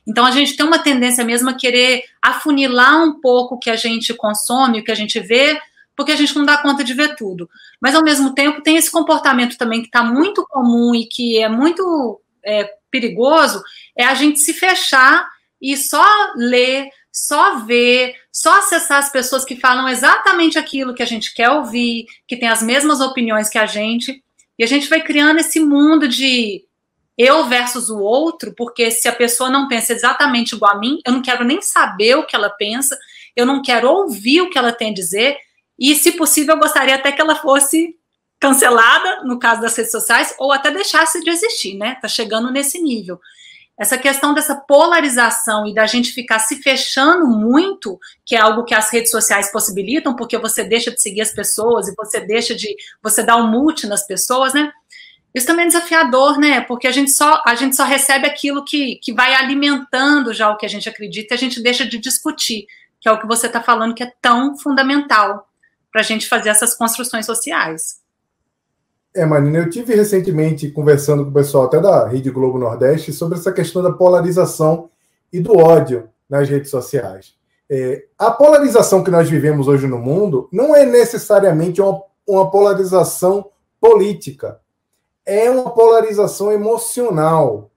Speaker 2: Então a gente tem uma tendência mesmo a querer afunilar um pouco o que a gente consome, o que a gente vê, porque a gente não dá conta de ver tudo. Mas, ao mesmo tempo, tem esse comportamento também que está muito comum e que é muito é, perigoso, é a gente se fechar e só ler, só ver, só acessar as pessoas que falam exatamente aquilo que a gente quer ouvir, que tem as mesmas opiniões que a gente, e a gente vai criando esse mundo de eu versus o outro, porque se a pessoa não pensa exatamente igual a mim, eu não quero nem saber o que ela pensa, eu não quero ouvir o que ela tem a dizer, e, se possível, eu gostaria até que ela fosse cancelada, no caso das redes sociais, ou até deixasse de existir, né? Tá chegando nesse nível. Essa questão dessa polarização e da gente ficar se fechando muito, que é algo que as redes sociais possibilitam, porque você deixa de seguir as pessoas e você deixa de. você dá um mute nas pessoas, né? Isso também é desafiador, né? Porque a gente só, a gente só recebe aquilo que, que vai alimentando já o que a gente acredita e a gente deixa de discutir, que é o que você está falando que é tão fundamental para a gente fazer essas construções sociais.
Speaker 3: É, Marina, eu tive recentemente conversando com o pessoal até da Rede Globo Nordeste sobre essa questão da polarização e do ódio nas redes sociais. É, a polarização que nós vivemos hoje no mundo não é necessariamente uma, uma polarização política, é uma polarização emocional.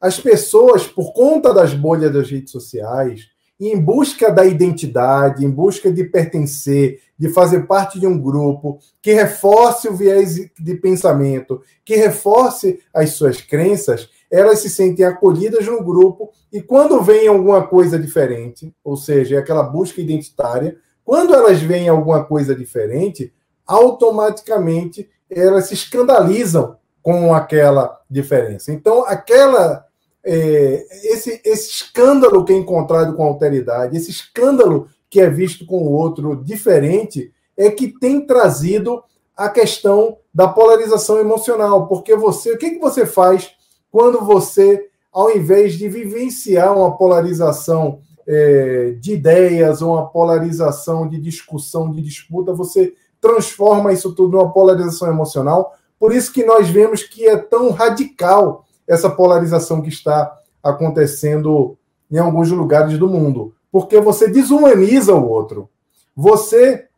Speaker 3: As pessoas, por conta das bolhas das redes sociais, em busca da identidade, em busca de pertencer, de fazer parte de um grupo que reforce o viés de pensamento, que reforce as suas crenças, elas se sentem acolhidas no grupo e quando vem alguma coisa diferente, ou seja, é aquela busca identitária, quando elas veem alguma coisa diferente, automaticamente elas se escandalizam com aquela diferença. Então, aquela é, esse, esse escândalo que é encontrado com alteridade, esse escândalo que é visto com o outro diferente, é que tem trazido a questão da polarização emocional. Porque você, o que, que você faz quando você, ao invés de vivenciar uma polarização é, de ideias uma polarização de discussão, de disputa, você transforma isso tudo numa polarização emocional? Por isso que nós vemos que é tão radical essa polarização que está acontecendo em alguns lugares do mundo. porque você desumaniza o outro. Você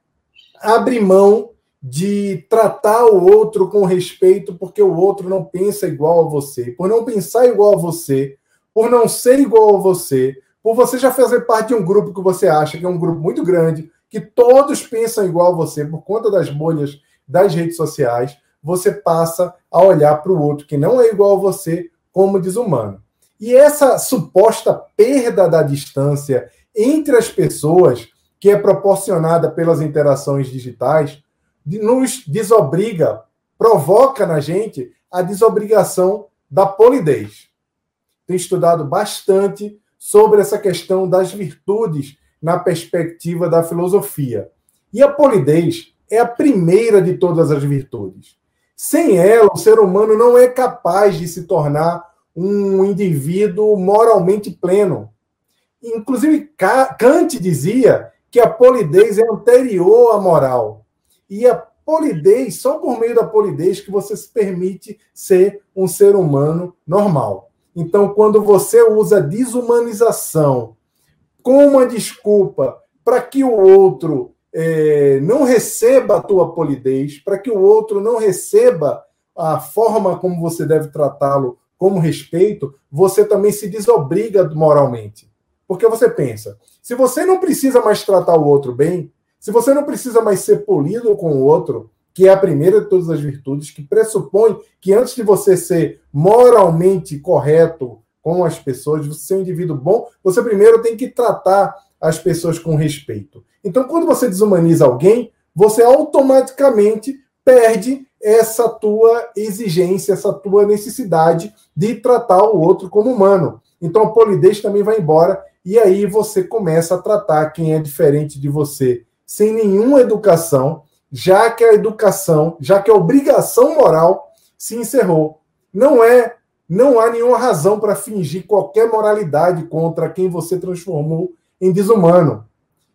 Speaker 3: abre mão de tratar o outro com respeito porque o outro não pensa igual a você. Por não pensar igual a você, por não ser igual a você, por você já fazer parte de um grupo que você acha que é um grupo muito grande, que todos pensam igual a você por conta das bolhas das redes sociais, você passa a olhar para o outro que não é igual a você como desumano. E essa suposta perda da distância entre as pessoas, que é proporcionada pelas interações digitais, nos desobriga, provoca na gente a desobrigação da polidez. Tenho estudado bastante sobre essa questão das virtudes na perspectiva da filosofia. E a polidez é a primeira de todas as virtudes. Sem ela, o ser humano não é capaz de se tornar um indivíduo moralmente pleno. Inclusive, Kant dizia que a polidez é anterior à moral. E a polidez, só por meio da polidez que você se permite ser um ser humano normal. Então, quando você usa desumanização como uma desculpa para que o outro é, não receba a tua polidez, para que o outro não receba a forma como você deve tratá-lo como respeito, você também se desobriga moralmente. Porque você pensa, se você não precisa mais tratar o outro bem, se você não precisa mais ser polido com o outro, que é a primeira de todas as virtudes, que pressupõe que antes de você ser moralmente correto com as pessoas, você ser um indivíduo bom, você primeiro tem que tratar as pessoas com respeito. Então, quando você desumaniza alguém, você automaticamente perde essa tua exigência, essa tua necessidade de tratar o outro como humano. Então, a polidez também vai embora e aí você começa a tratar quem é diferente de você sem nenhuma educação, já que a educação, já que a obrigação moral se encerrou. Não é, não há nenhuma razão para fingir qualquer moralidade contra quem você transformou em desumano.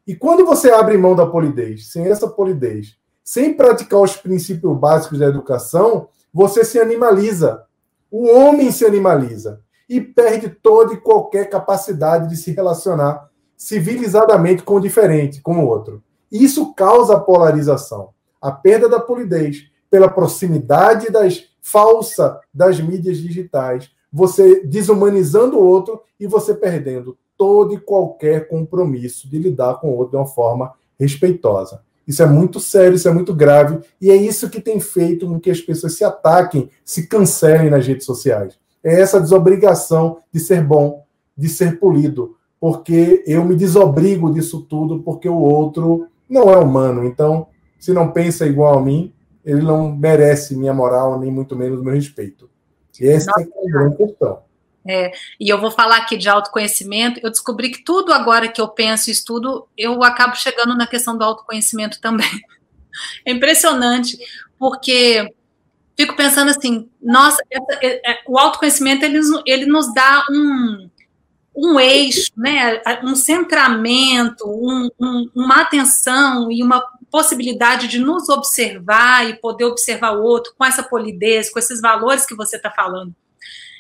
Speaker 3: E quando você abre mão da polidez, sem essa polidez, sem praticar os princípios básicos da educação, você se animaliza. O homem se animaliza e perde toda e qualquer capacidade de se relacionar civilizadamente com o diferente, com o outro. Isso causa polarização, a perda da polidez pela proximidade das falsa das mídias digitais, você desumanizando o outro e você perdendo todo e qualquer compromisso de lidar com o outro de uma forma respeitosa. Isso é muito sério, isso é muito grave, e é isso que tem feito com que as pessoas se ataquem, se cancelem nas redes sociais. É essa desobrigação de ser bom, de ser polido, porque eu me desobrigo disso tudo porque o outro não é humano. Então, se não pensa igual a mim, ele não merece minha moral, nem muito menos meu respeito. E essa é a grande questão.
Speaker 2: É, e eu vou falar aqui de autoconhecimento. Eu descobri que tudo agora que eu penso e estudo, eu acabo chegando na questão do autoconhecimento também. [LAUGHS] É impressionante, porque fico pensando assim, nossa, é, é, o autoconhecimento ele, ele nos dá um, um eixo, né, um centramento, um, um, uma atenção e uma possibilidade de nos observar e poder observar o outro com essa polidez, com esses valores que você está falando.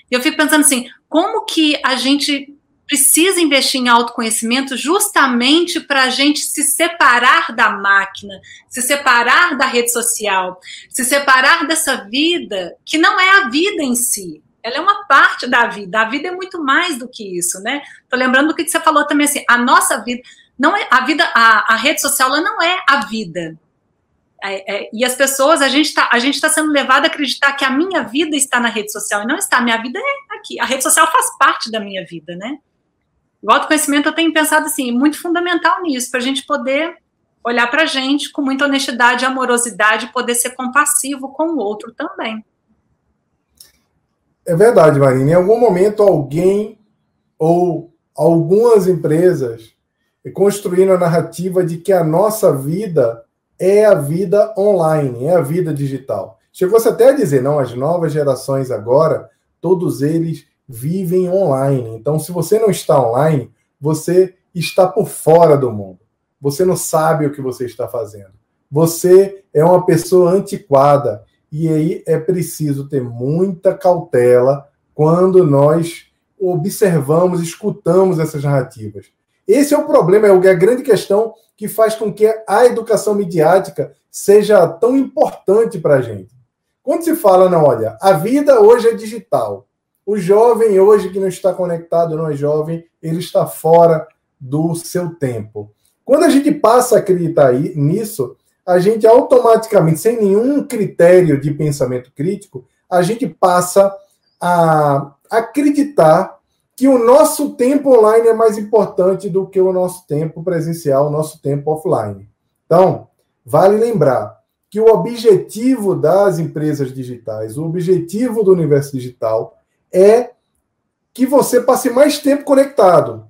Speaker 2: Eu fico pensando assim, como que a gente precisa investir em autoconhecimento justamente para a gente se separar da máquina, se separar da rede social, se separar dessa vida que não é a vida em si. Ela é uma parte da vida. A vida é muito mais do que isso, né? Tô lembrando do que você falou também assim. A nossa vida não é a vida. A, a rede social ela não é a vida. É, é, e as pessoas, a gente está tá sendo levado a acreditar que a minha vida está na rede social e não está. Minha vida é aqui. A rede social faz parte da minha vida, né? O autoconhecimento eu tenho pensado assim, muito fundamental nisso, para a gente poder olhar para a gente com muita honestidade amorosidade, poder ser compassivo com o outro também.
Speaker 3: É verdade, Marina. Em algum momento, alguém ou algumas empresas construíram a narrativa de que a nossa vida é a vida online, é a vida digital. Chegou-se até a dizer, não, as novas gerações agora, todos eles vivem online. Então, se você não está online, você está por fora do mundo. Você não sabe o que você está fazendo. Você é uma pessoa antiquada. E aí é preciso ter muita cautela quando nós observamos, escutamos essas narrativas. Esse é o problema, é a grande questão que faz com que a educação midiática seja tão importante para a gente. Quando se fala, não, olha, a vida hoje é digital. O jovem hoje que não está conectado não é jovem, ele está fora do seu tempo. Quando a gente passa a acreditar nisso, a gente automaticamente, sem nenhum critério de pensamento crítico, a gente passa a acreditar que o nosso tempo online é mais importante do que o nosso tempo presencial, o nosso tempo offline. Então, vale lembrar que o objetivo das empresas digitais, o objetivo do universo digital é que você passe mais tempo conectado.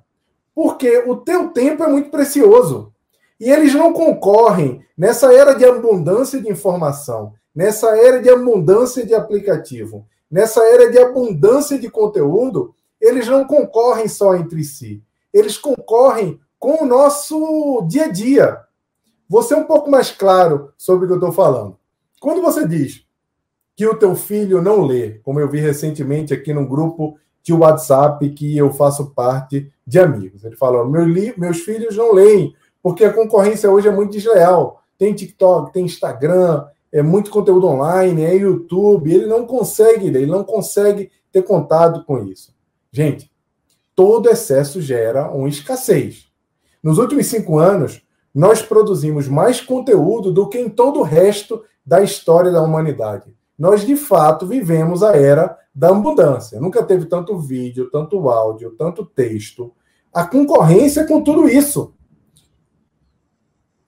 Speaker 3: Porque o teu tempo é muito precioso. E eles não concorrem nessa era de abundância de informação, nessa era de abundância de aplicativo, nessa era de abundância de conteúdo, eles não concorrem só entre si. Eles concorrem com o nosso dia a dia. Você é um pouco mais claro sobre o que eu estou falando. Quando você diz que o teu filho não lê, como eu vi recentemente aqui no grupo de WhatsApp que eu faço parte de amigos. Ele falou: Meu meus filhos não leem, porque a concorrência hoje é muito desleal. Tem TikTok, tem Instagram, é muito conteúdo online, é YouTube. Ele não consegue ele não consegue ter contato com isso. Gente, todo excesso gera uma escassez. Nos últimos cinco anos, nós produzimos mais conteúdo do que em todo o resto da história da humanidade nós de fato vivemos a era da abundância. Nunca teve tanto vídeo, tanto áudio, tanto texto. A concorrência com tudo isso.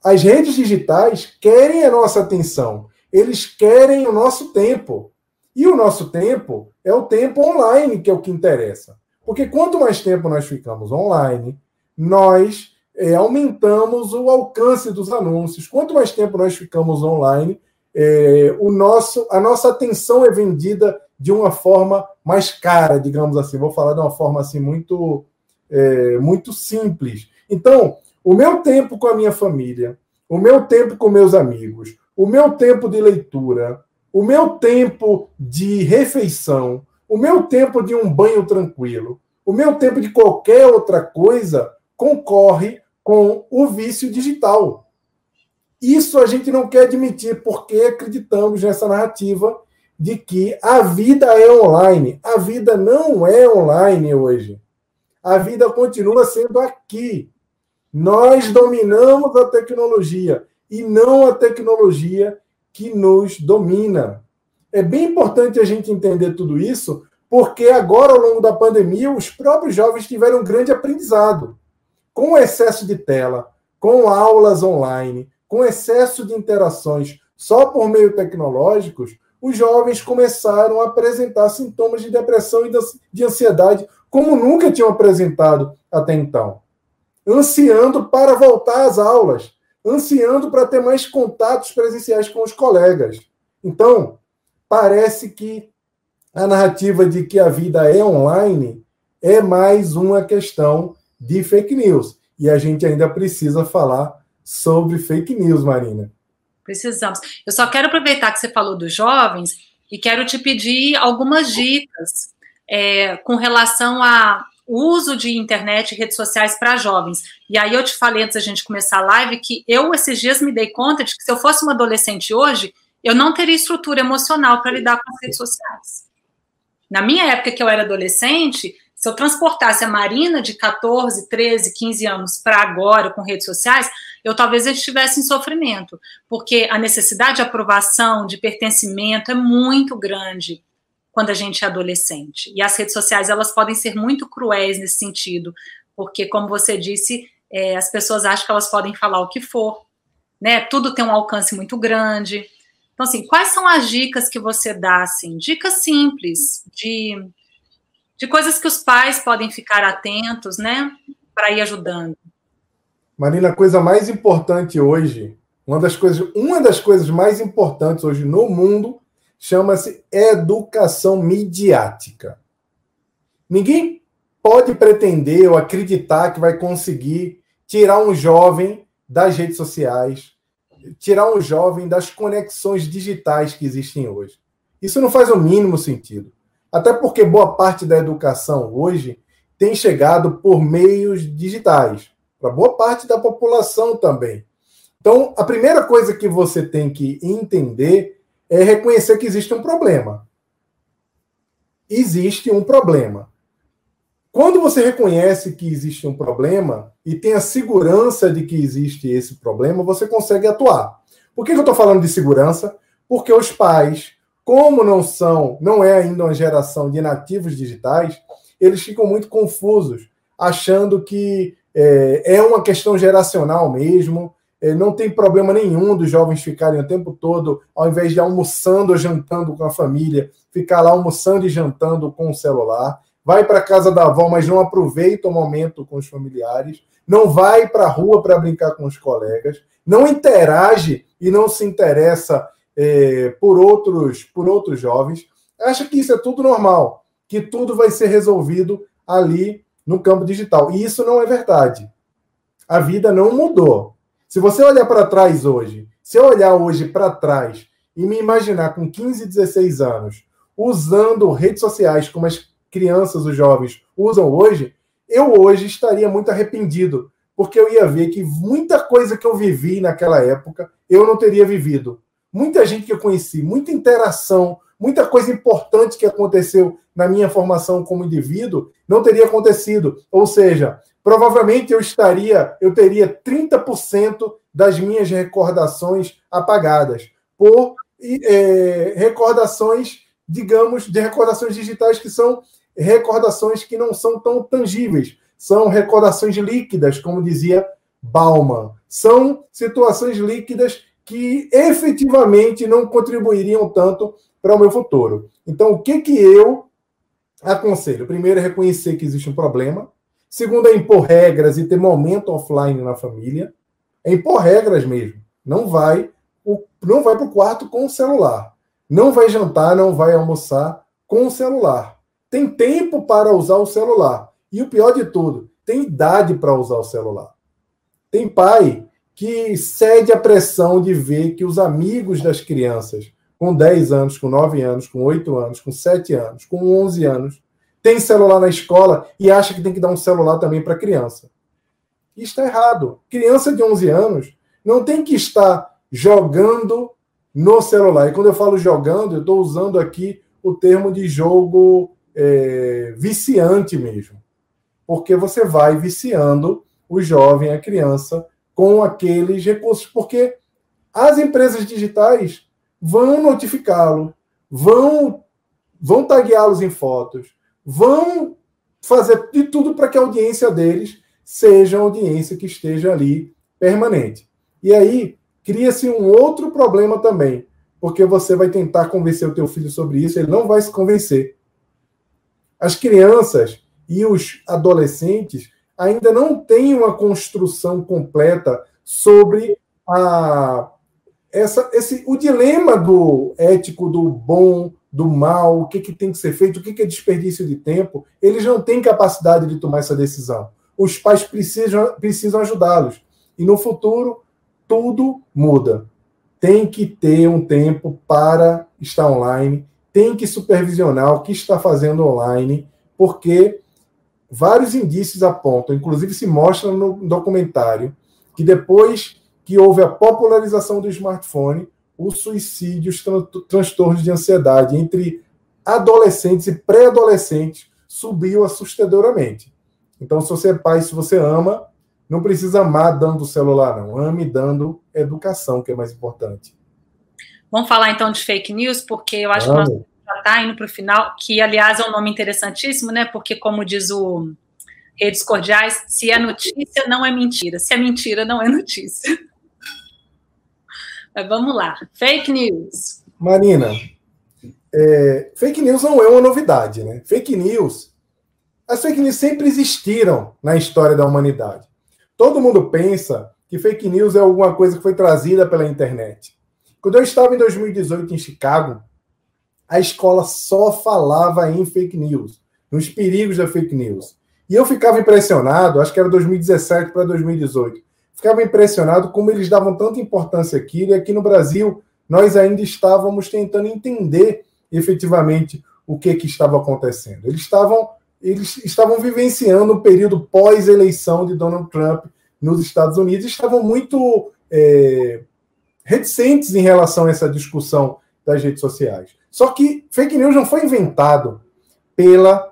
Speaker 3: As redes digitais querem a nossa atenção, eles querem o nosso tempo. E o nosso tempo é o tempo online, que é o que interessa. Porque quanto mais tempo nós ficamos online, nós é, aumentamos o alcance dos anúncios. Quanto mais tempo nós ficamos online, é, o nosso, a nossa atenção é vendida de uma forma mais cara, digamos assim. Vou falar de uma forma assim muito, é, muito simples. Então, o meu tempo com a minha família, o meu tempo com meus amigos, o meu tempo de leitura, o meu tempo de refeição, o meu tempo de um banho tranquilo, o meu tempo de qualquer outra coisa concorre com o vício digital. Isso a gente não quer admitir, porque acreditamos nessa narrativa de que a vida é online. A vida não é online hoje. A vida continua sendo aqui. Nós dominamos a tecnologia e não a tecnologia que nos domina. É bem importante a gente entender tudo isso, porque agora, ao longo da pandemia, os próprios jovens tiveram um grande aprendizado. Com o excesso de tela, com aulas online, com excesso de interações só por meio tecnológicos, os jovens começaram a apresentar sintomas de depressão e de ansiedade como nunca tinham apresentado até então. Ansiando para voltar às aulas, ansiando para ter mais contatos presenciais com os colegas. Então, parece que a narrativa de que a vida é online é mais uma questão de fake news. E a gente ainda precisa falar sobre fake news, Marina.
Speaker 2: Precisamos. Eu só quero aproveitar que você falou dos jovens e quero te pedir algumas dicas é, com relação a uso de internet e redes sociais para jovens. E aí eu te falei antes da gente começar a live que eu esses dias me dei conta de que se eu fosse uma adolescente hoje, eu não teria estrutura emocional para lidar com as redes sociais. Na minha época que eu era adolescente, se eu transportasse a Marina de 14, 13, 15 anos para agora com redes sociais, eu talvez estivesse em sofrimento, porque a necessidade de aprovação, de pertencimento é muito grande quando a gente é adolescente. E as redes sociais, elas podem ser muito cruéis nesse sentido, porque, como você disse, é, as pessoas acham que elas podem falar o que for, né? Tudo tem um alcance muito grande. Então, assim, quais são as dicas que você dá, assim? Dicas simples de de coisas que os pais podem ficar atentos, né, para ir ajudando.
Speaker 3: Marina, a coisa mais importante hoje, uma das coisas, uma das coisas mais importantes hoje no mundo chama-se educação midiática. Ninguém pode pretender ou acreditar que vai conseguir tirar um jovem das redes sociais, tirar um jovem das conexões digitais que existem hoje. Isso não faz o mínimo sentido. Até porque boa parte da educação hoje tem chegado por meios digitais. para boa parte da população também. Então, a primeira coisa que você tem que entender é reconhecer que existe um problema. Existe um problema. Quando você reconhece que existe um problema e tem a segurança de que existe esse problema, você consegue atuar. Por que eu estou falando de segurança? Porque os pais, como não são, não é ainda uma geração de nativos digitais, eles ficam muito confusos, achando que é, é uma questão geracional mesmo, não tem problema nenhum dos jovens ficarem o tempo todo, ao invés de almoçando ou jantando com a família, ficar lá almoçando e jantando com o celular. Vai para a casa da avó, mas não aproveita o momento com os familiares. Não vai para a rua para brincar com os colegas. Não interage e não se interessa é, por outros por outros jovens. Acha que isso é tudo normal, que tudo vai ser resolvido ali no campo digital. E isso não é verdade. A vida não mudou. Se você olhar para trás hoje, se eu olhar hoje para trás e me imaginar com 15, 16 anos, usando redes sociais como as crianças, os jovens usam hoje, eu hoje estaria muito arrependido, porque eu ia ver que muita coisa que eu vivi naquela época eu não teria vivido. Muita gente que eu conheci, muita interação, muita coisa importante que aconteceu na minha formação como indivíduo não teria acontecido. Ou seja, provavelmente eu estaria, eu teria 30% das minhas recordações apagadas por é, recordações, digamos, de recordações digitais que são recordações que não são tão tangíveis, são recordações líquidas, como dizia Bauman. São situações líquidas que efetivamente não contribuiriam tanto para o meu futuro. Então, o que, que eu aconselho? Primeiro, é reconhecer que existe um problema. Segundo, é impor regras e ter momento offline na família. É impor regras mesmo. Não vai não vai para o quarto com o celular. Não vai jantar, não vai almoçar com o celular. Tem tempo para usar o celular. E o pior de tudo, tem idade para usar o celular. Tem pai que cede à pressão de ver que os amigos das crianças, com 10 anos, com 9 anos, com 8 anos, com 7 anos, com 11 anos, tem celular na escola e acha que tem que dar um celular também para criança. Isso está errado. Criança de 11 anos não tem que estar jogando no celular. E quando eu falo jogando, eu estou usando aqui o termo de jogo é, viciante mesmo. Porque você vai viciando o jovem, a criança, com aqueles recursos. Porque as empresas digitais vão notificá-lo, vão, vão tagueá-los em fotos, vão fazer de tudo para que a audiência deles seja uma audiência que esteja ali permanente. E aí cria-se um outro problema também, porque você vai tentar convencer o teu filho sobre isso, ele não vai se convencer. As crianças e os adolescentes ainda não têm uma construção completa sobre a essa, esse, o dilema do ético, do bom, do mal, o que, que tem que ser feito, o que, que é desperdício de tempo, eles não têm capacidade de tomar essa decisão. Os pais precisam, precisam ajudá-los. E no futuro, tudo muda. Tem que ter um tempo para estar online, tem que supervisionar o que está fazendo online, porque vários indícios apontam, inclusive se mostra no documentário, que depois que houve a popularização do smartphone, o suicídio, os tran transtornos de ansiedade entre adolescentes e pré-adolescentes subiu assustadoramente. Então, se você é pai, se você ama, não precisa amar dando celular, não. Ame dando educação, que é mais importante.
Speaker 2: Vamos falar então de fake news, porque eu acho que nós já está indo para o final, que aliás é um nome interessantíssimo, né? Porque, como diz o Redes Cordiais, se é notícia, não é mentira. Se é mentira, não é notícia. Mas vamos lá. Fake news.
Speaker 3: Marina, é, fake news não é uma novidade, né? Fake news. As fake news sempre existiram na história da humanidade. Todo mundo pensa que fake news é alguma coisa que foi trazida pela internet. Quando eu estava em 2018 em Chicago, a escola só falava em fake news, nos perigos da fake news. E eu ficava impressionado, acho que era 2017 para 2018, ficava impressionado como eles davam tanta importância àquilo, e aqui no Brasil nós ainda estávamos tentando entender efetivamente o que, que estava acontecendo. Eles estavam, eles estavam vivenciando o período pós-eleição de Donald Trump nos Estados Unidos estavam muito é, reticentes em relação a essa discussão das redes sociais. Só que fake news não foi inventado pela,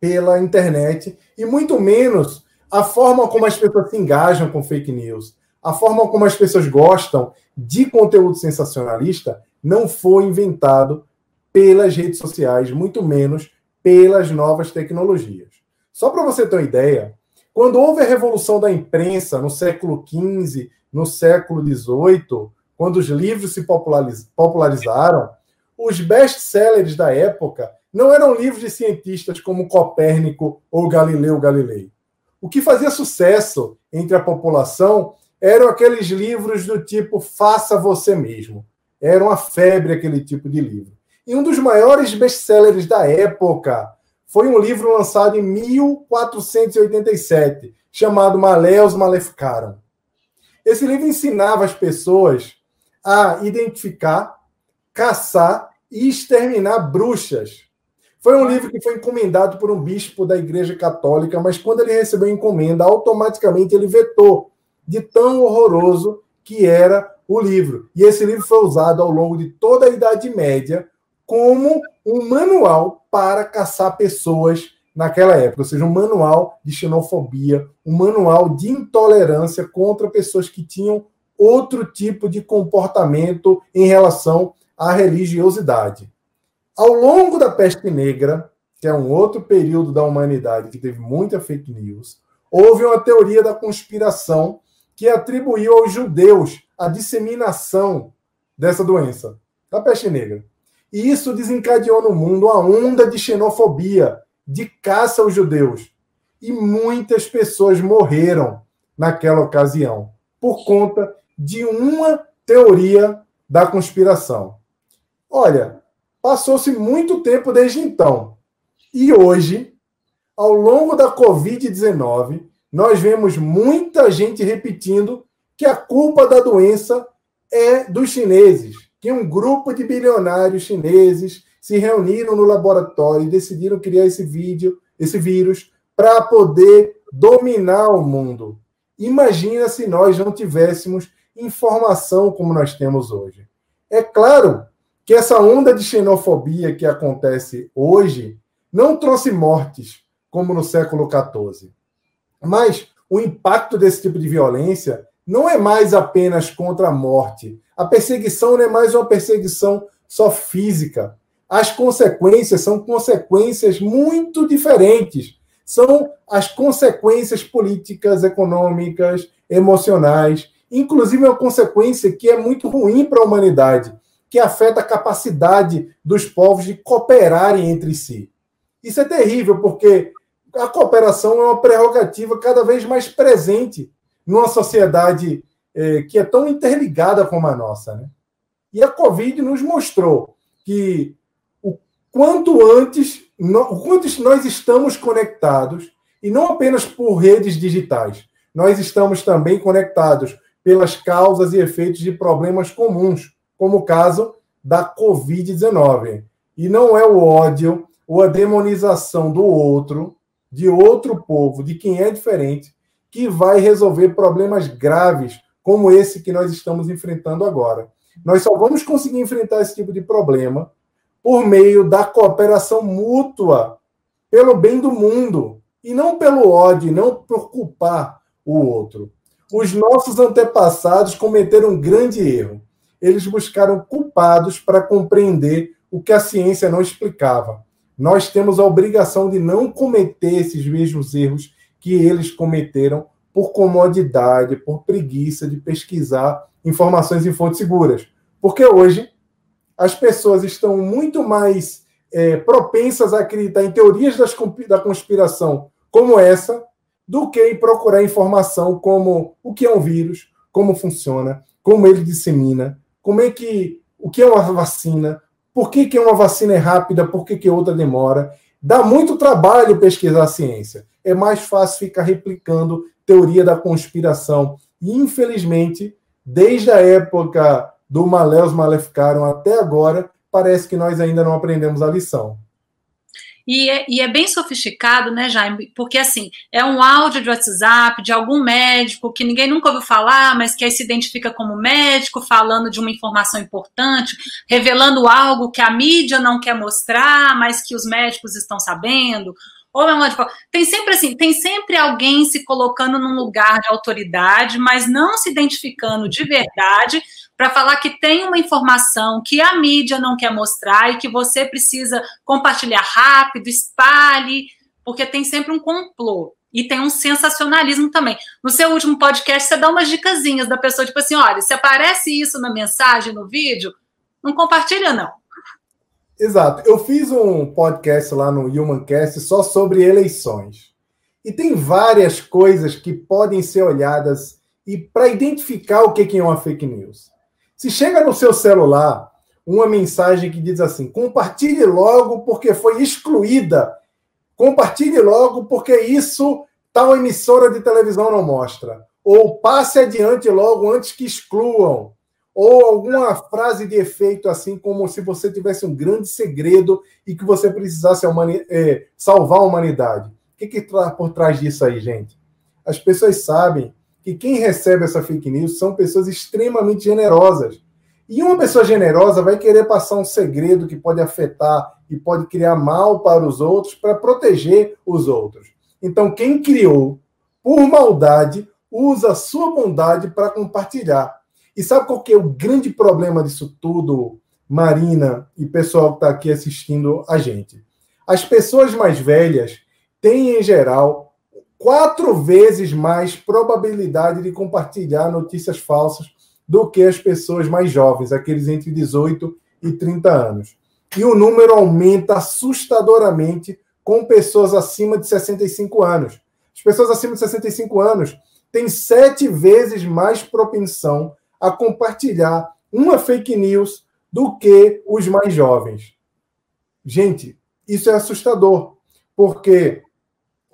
Speaker 3: pela internet e muito menos a forma como as pessoas se engajam com fake news, a forma como as pessoas gostam de conteúdo sensacionalista não foi inventado pelas redes sociais, muito menos pelas novas tecnologias. Só para você ter uma ideia, quando houve a revolução da imprensa no século XV, no século XVIII, quando os livros se popularizaram, os best-sellers da época não eram livros de cientistas como Copérnico ou Galileu Galilei. O que fazia sucesso entre a população eram aqueles livros do tipo Faça Você Mesmo. Era uma febre aquele tipo de livro. E um dos maiores best-sellers da época foi um livro lançado em 1487, chamado Maleus Maleficaram. Esse livro ensinava as pessoas a identificar, caçar e exterminar bruxas. Foi um livro que foi encomendado por um bispo da Igreja Católica, mas quando ele recebeu a encomenda, automaticamente ele vetou de tão horroroso que era o livro. E esse livro foi usado ao longo de toda a Idade Média como um manual para caçar pessoas naquela época, ou seja, um manual de xenofobia, um manual de intolerância contra pessoas que tinham outro tipo de comportamento em relação à religiosidade. Ao longo da peste negra, que é um outro período da humanidade que teve muita fake news, houve uma teoria da conspiração que atribuiu aos judeus a disseminação dessa doença, da peste negra. E isso desencadeou no mundo uma onda de xenofobia, de caça aos judeus. E muitas pessoas morreram naquela ocasião, por conta de uma teoria da conspiração. Olha, passou-se muito tempo desde então. E hoje, ao longo da Covid-19, nós vemos muita gente repetindo que a culpa da doença é dos chineses que um grupo de bilionários chineses se reuniram no laboratório e decidiram criar esse vídeo, esse vírus, para poder dominar o mundo. Imagina se nós não tivéssemos informação como nós temos hoje. É claro que essa onda de xenofobia que acontece hoje não trouxe mortes, como no século XIV. Mas o impacto desse tipo de violência não é mais apenas contra a morte, a perseguição não é mais uma perseguição só física. As consequências são consequências muito diferentes. São as consequências políticas, econômicas, emocionais, inclusive uma consequência que é muito ruim para a humanidade, que afeta a capacidade dos povos de cooperarem entre si. Isso é terrível, porque a cooperação é uma prerrogativa cada vez mais presente numa sociedade é, que é tão interligada como a nossa. Né? E a Covid nos mostrou que o quanto antes, no, o quanto nós estamos conectados, e não apenas por redes digitais, nós estamos também conectados pelas causas e efeitos de problemas comuns, como o caso da Covid-19. E não é o ódio ou a demonização do outro, de outro povo, de quem é diferente, que vai resolver problemas graves como esse que nós estamos enfrentando agora. Nós só vamos conseguir enfrentar esse tipo de problema por meio da cooperação mútua pelo bem do mundo e não pelo ódio, não por culpar o outro. Os nossos antepassados cometeram um grande erro. Eles buscaram culpados para compreender o que a ciência não explicava. Nós temos a obrigação de não cometer esses mesmos erros que eles cometeram por comodidade, por preguiça de pesquisar informações em fontes seguras. Porque hoje as pessoas estão muito mais é, propensas a acreditar em teorias das, da conspiração como essa do que em procurar informação como o que é um vírus, como funciona, como ele dissemina, como é que o que é uma vacina, por que, que uma vacina é rápida, por que, que outra demora. Dá muito trabalho pesquisar a ciência. É mais fácil ficar replicando teoria da conspiração. E, infelizmente, desde a época do Maleus Maleficaram até agora, parece que nós ainda não aprendemos a lição.
Speaker 2: E é, e é, bem sofisticado, né, Jaime? Porque, assim, é um áudio de WhatsApp de algum médico que ninguém nunca ouviu falar, mas que aí se identifica como médico, falando de uma informação importante, revelando algo que a mídia não quer mostrar, mas que os médicos estão sabendo. Ou é uma tem sempre assim, tem sempre alguém se colocando num lugar de autoridade, mas não se identificando de verdade para falar que tem uma informação que a mídia não quer mostrar e que você precisa compartilhar rápido, espalhe, porque tem sempre um complô. E tem um sensacionalismo também. No seu último podcast, você dá umas dicasinhas da pessoa, tipo assim: olha, se aparece isso na mensagem, no vídeo, não compartilha, não.
Speaker 3: Exato. Eu fiz um podcast lá no Humancast só sobre eleições. E tem várias coisas que podem ser olhadas e para identificar o que é uma fake news. Se chega no seu celular uma mensagem que diz assim: compartilhe logo porque foi excluída. Compartilhe logo porque isso tal emissora de televisão não mostra. Ou passe adiante logo antes que excluam. Ou alguma frase de efeito assim, como se você tivesse um grande segredo e que você precisasse é, salvar a humanidade. O que está por trás disso aí, gente? As pessoas sabem que quem recebe essa fake news são pessoas extremamente generosas. E uma pessoa generosa vai querer passar um segredo que pode afetar e pode criar mal para os outros para proteger os outros. Então, quem criou por maldade usa a sua bondade para compartilhar. E sabe qual que é o grande problema disso tudo, Marina e pessoal que está aqui assistindo a gente? As pessoas mais velhas têm, em geral, quatro vezes mais probabilidade de compartilhar notícias falsas do que as pessoas mais jovens, aqueles entre 18 e 30 anos. E o número aumenta assustadoramente com pessoas acima de 65 anos. As pessoas acima de 65 anos têm sete vezes mais propensão a compartilhar uma fake news do que os mais jovens. Gente, isso é assustador, porque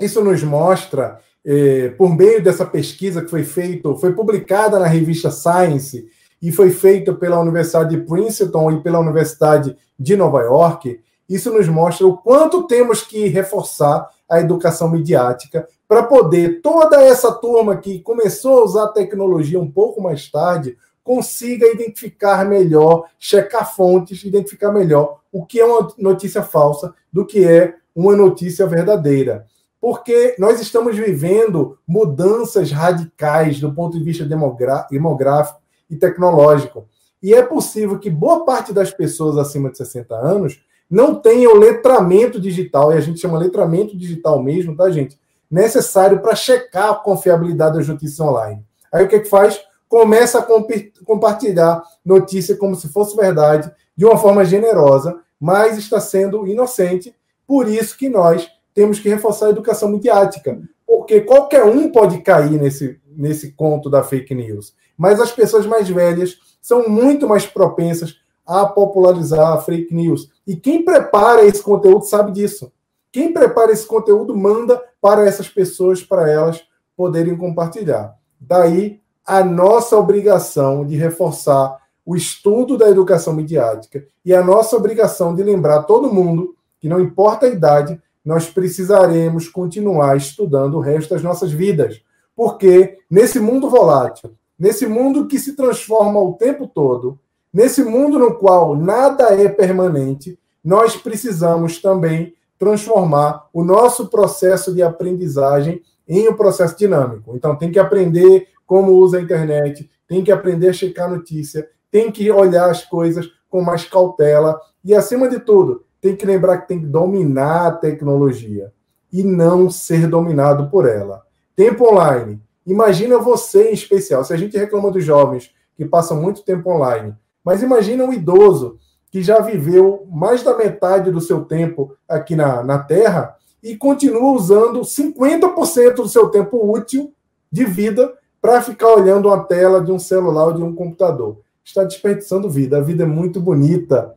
Speaker 3: isso nos mostra, eh, por meio dessa pesquisa que foi feita, foi publicada na revista Science e foi feita pela Universidade de Princeton e pela Universidade de Nova York, isso nos mostra o quanto temos que reforçar a educação midiática para poder toda essa turma que começou a usar a tecnologia um pouco mais tarde consiga identificar melhor, checar fontes, identificar melhor o que é uma notícia falsa do que é uma notícia verdadeira porque nós estamos vivendo mudanças radicais do ponto de vista demográfico e tecnológico. E é possível que boa parte das pessoas acima de 60 anos não tenham letramento digital, e a gente chama letramento digital mesmo, tá, gente? Necessário para checar a confiabilidade das notícias online. Aí o que, é que faz? Começa a comp compartilhar notícia como se fosse verdade, de uma forma generosa, mas está sendo inocente. Por isso que nós temos que reforçar a educação midiática, porque qualquer um pode cair nesse, nesse conto da fake news. Mas as pessoas mais velhas são muito mais propensas a popularizar a fake news. E quem prepara esse conteúdo sabe disso. Quem prepara esse conteúdo manda para essas pessoas, para elas poderem compartilhar. Daí a nossa obrigação de reforçar o estudo da educação midiática e a nossa obrigação de lembrar todo mundo que não importa a idade, nós precisaremos continuar estudando o resto das nossas vidas. Porque nesse mundo volátil, nesse mundo que se transforma o tempo todo, nesse mundo no qual nada é permanente, nós precisamos também transformar o nosso processo de aprendizagem em um processo dinâmico. Então, tem que aprender como usa a internet, tem que aprender a checar notícia, tem que olhar as coisas com mais cautela e, acima de tudo, tem que lembrar que tem que dominar a tecnologia e não ser dominado por ela. Tempo online. Imagina você em especial. Se a gente reclama dos jovens que passam muito tempo online, mas imagina um idoso que já viveu mais da metade do seu tempo aqui na, na Terra e continua usando 50% do seu tempo útil de vida para ficar olhando uma tela de um celular ou de um computador. Está desperdiçando vida. A vida é muito bonita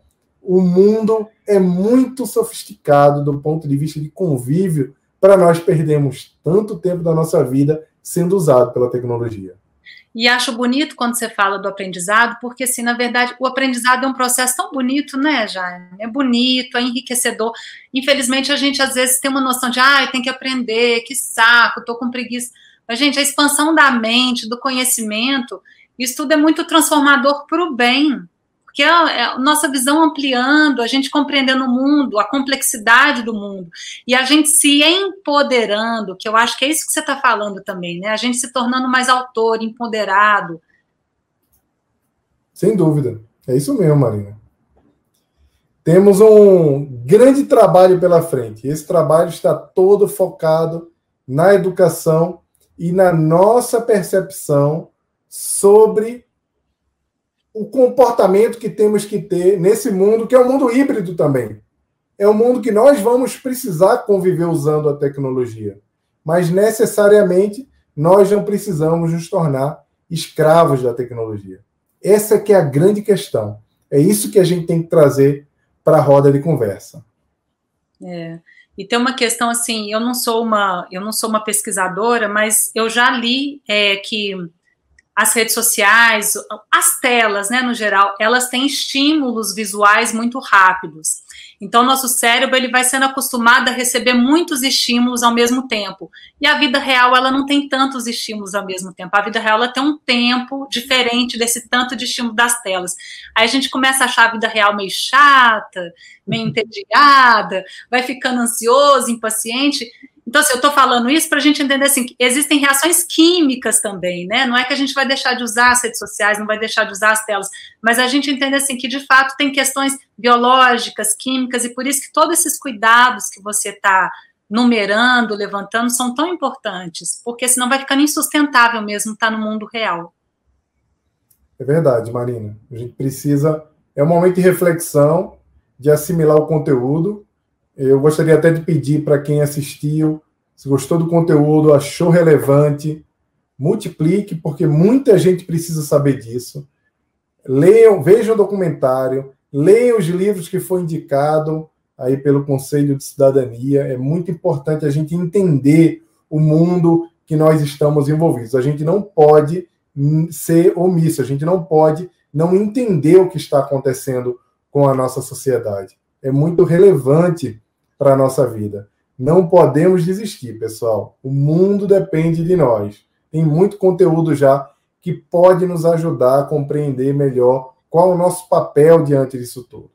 Speaker 3: o mundo é muito sofisticado do ponto de vista de convívio para nós perdermos tanto tempo da nossa vida sendo usado pela tecnologia.
Speaker 2: E acho bonito quando você fala do aprendizado, porque, assim, na verdade, o aprendizado é um processo tão bonito, né, Jaime? É bonito, é enriquecedor. Infelizmente, a gente, às vezes, tem uma noção de, ah, tem que aprender, que saco, tô com preguiça. Mas, gente, a expansão da mente, do conhecimento, isso tudo é muito transformador para o bem que é, é a nossa visão ampliando, a gente compreendendo o mundo, a complexidade do mundo, e a gente se empoderando, que eu acho que é isso que você está falando também, né? A gente se tornando mais autor, empoderado.
Speaker 3: Sem dúvida. É isso mesmo, Marina. Temos um grande trabalho pela frente. Esse trabalho está todo focado na educação e na nossa percepção sobre o comportamento que temos que ter nesse mundo, que é um mundo híbrido também. É um mundo que nós vamos precisar conviver usando a tecnologia, mas necessariamente nós não precisamos nos tornar escravos da tecnologia. Essa que é a grande questão. É isso que a gente tem que trazer para a roda de conversa.
Speaker 2: É. E tem uma questão assim, eu não sou uma, eu não sou uma pesquisadora, mas eu já li é, que as redes sociais, as telas, né, no geral, elas têm estímulos visuais muito rápidos. Então, nosso cérebro ele vai sendo acostumado a receber muitos estímulos ao mesmo tempo. E a vida real, ela não tem tantos estímulos ao mesmo tempo. A vida real, ela tem um tempo diferente desse tanto de estímulo das telas. Aí a gente começa a achar a vida real meio chata, meio entediada, vai ficando ansioso, impaciente. Então, assim, eu estou falando isso para a gente entender assim, que existem reações químicas também, né? Não é que a gente vai deixar de usar as redes sociais, não vai deixar de usar as telas, mas a gente entende assim que de fato tem questões biológicas, químicas, e por isso que todos esses cuidados que você está numerando, levantando, são tão importantes, porque senão vai ficando insustentável mesmo estar tá no mundo real.
Speaker 3: É verdade, Marina. A gente precisa. É um momento de reflexão, de assimilar o conteúdo eu gostaria até de pedir para quem assistiu, se gostou do conteúdo, achou relevante, multiplique, porque muita gente precisa saber disso. Leiam, vejam o documentário, leiam os livros que foi indicado aí pelo Conselho de Cidadania. É muito importante a gente entender o mundo que nós estamos envolvidos. A gente não pode ser omisso, a gente não pode não entender o que está acontecendo com a nossa sociedade. É muito relevante para a nossa vida. Não podemos desistir, pessoal. O mundo depende de nós. Tem muito conteúdo já que pode nos ajudar a compreender melhor qual é o nosso papel diante disso tudo.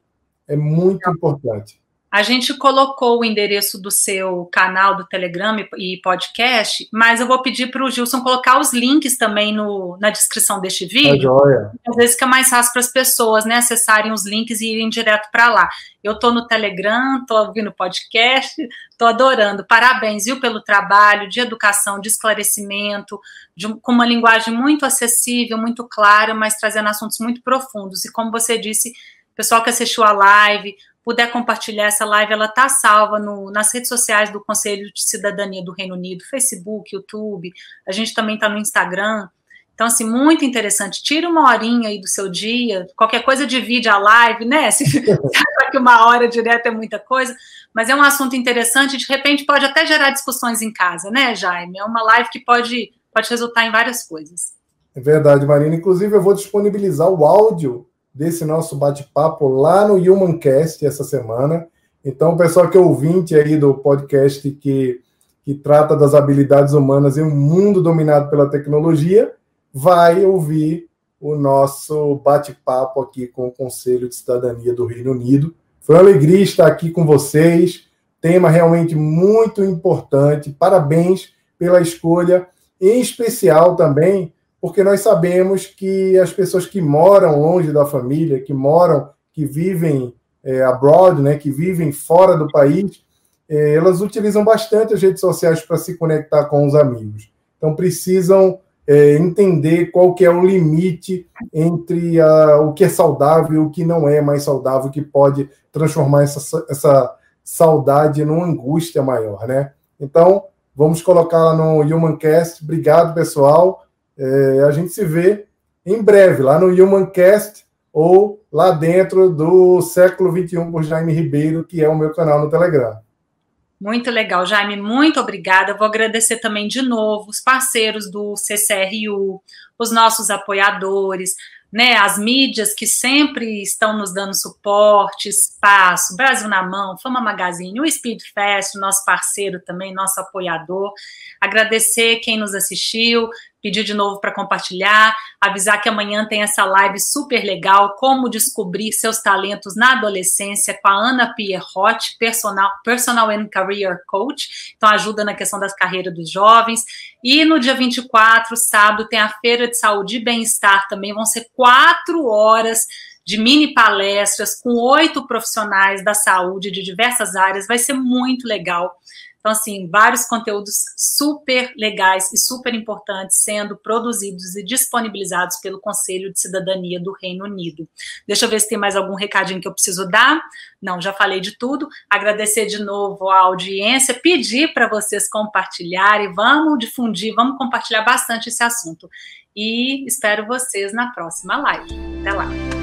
Speaker 3: É muito importante.
Speaker 2: A gente colocou o endereço do seu canal do Telegram e podcast, mas eu vou pedir para o Gilson colocar os links também no, na descrição deste vídeo.
Speaker 3: É
Speaker 2: Às vezes fica mais fácil para as pessoas né, acessarem os links e irem direto para lá. Eu estou no Telegram, estou ouvindo podcast, estou adorando. Parabéns, viu, pelo trabalho de educação, de esclarecimento, de, com uma linguagem muito acessível, muito clara, mas trazendo assuntos muito profundos. E como você disse, pessoal que assistiu a live, puder compartilhar essa live, ela está salva no, nas redes sociais do Conselho de Cidadania do Reino Unido, Facebook, YouTube, a gente também está no Instagram. Então, assim, muito interessante. Tira uma horinha aí do seu dia, qualquer coisa divide a live, né? Se [LAUGHS] que uma hora direto é muita coisa, mas é um assunto interessante, de repente pode até gerar discussões em casa, né, Jaime? É uma live que pode, pode resultar em várias coisas.
Speaker 3: É verdade, Marina. Inclusive, eu vou disponibilizar o áudio desse nosso bate-papo lá no Humancast essa semana. Então, o pessoal que é ouvinte aí do podcast que, que trata das habilidades humanas em um mundo dominado pela tecnologia, vai ouvir o nosso bate-papo aqui com o Conselho de Cidadania do Reino Unido. Foi uma alegria estar aqui com vocês. Tema realmente muito importante. Parabéns pela escolha, em especial também porque nós sabemos que as pessoas que moram longe da família, que moram, que vivem é, abroad, né, que vivem fora do país, é, elas utilizam bastante as redes sociais para se conectar com os amigos. Então precisam é, entender qual que é o limite entre a, o que é saudável e o que não é mais saudável, que pode transformar essa, essa saudade numa angústia maior, né? Então, vamos colocar lá no Humancast. Obrigado, pessoal. É, a gente se vê em breve lá no Humancast ou lá dentro do século 21 por Jaime Ribeiro, que é o meu canal no Telegram.
Speaker 2: Muito legal, Jaime, muito obrigada. Vou agradecer também de novo os parceiros do CCRU, os nossos apoiadores, né, as mídias que sempre estão nos dando suporte, espaço, Brasil na Mão, Fama Magazine, o Speed Fest, nosso parceiro também, nosso apoiador. Agradecer quem nos assistiu, pedir de novo para compartilhar, avisar que amanhã tem essa live super legal, como descobrir seus talentos na adolescência, com a Ana Pierrotti, personal, personal and Career Coach, então ajuda na questão das carreiras dos jovens. E no dia 24, sábado, tem a Feira de Saúde e Bem-Estar também, vão ser quatro horas de mini palestras com oito profissionais da saúde de diversas áreas, vai ser muito legal. Então, assim, vários conteúdos super legais e super importantes sendo produzidos e disponibilizados pelo Conselho de Cidadania do Reino Unido. Deixa eu ver se tem mais algum recadinho que eu preciso dar. Não, já falei de tudo. Agradecer de novo a audiência, pedir para vocês compartilharem, vamos difundir, vamos compartilhar bastante esse assunto. E espero vocês na próxima live. Até lá.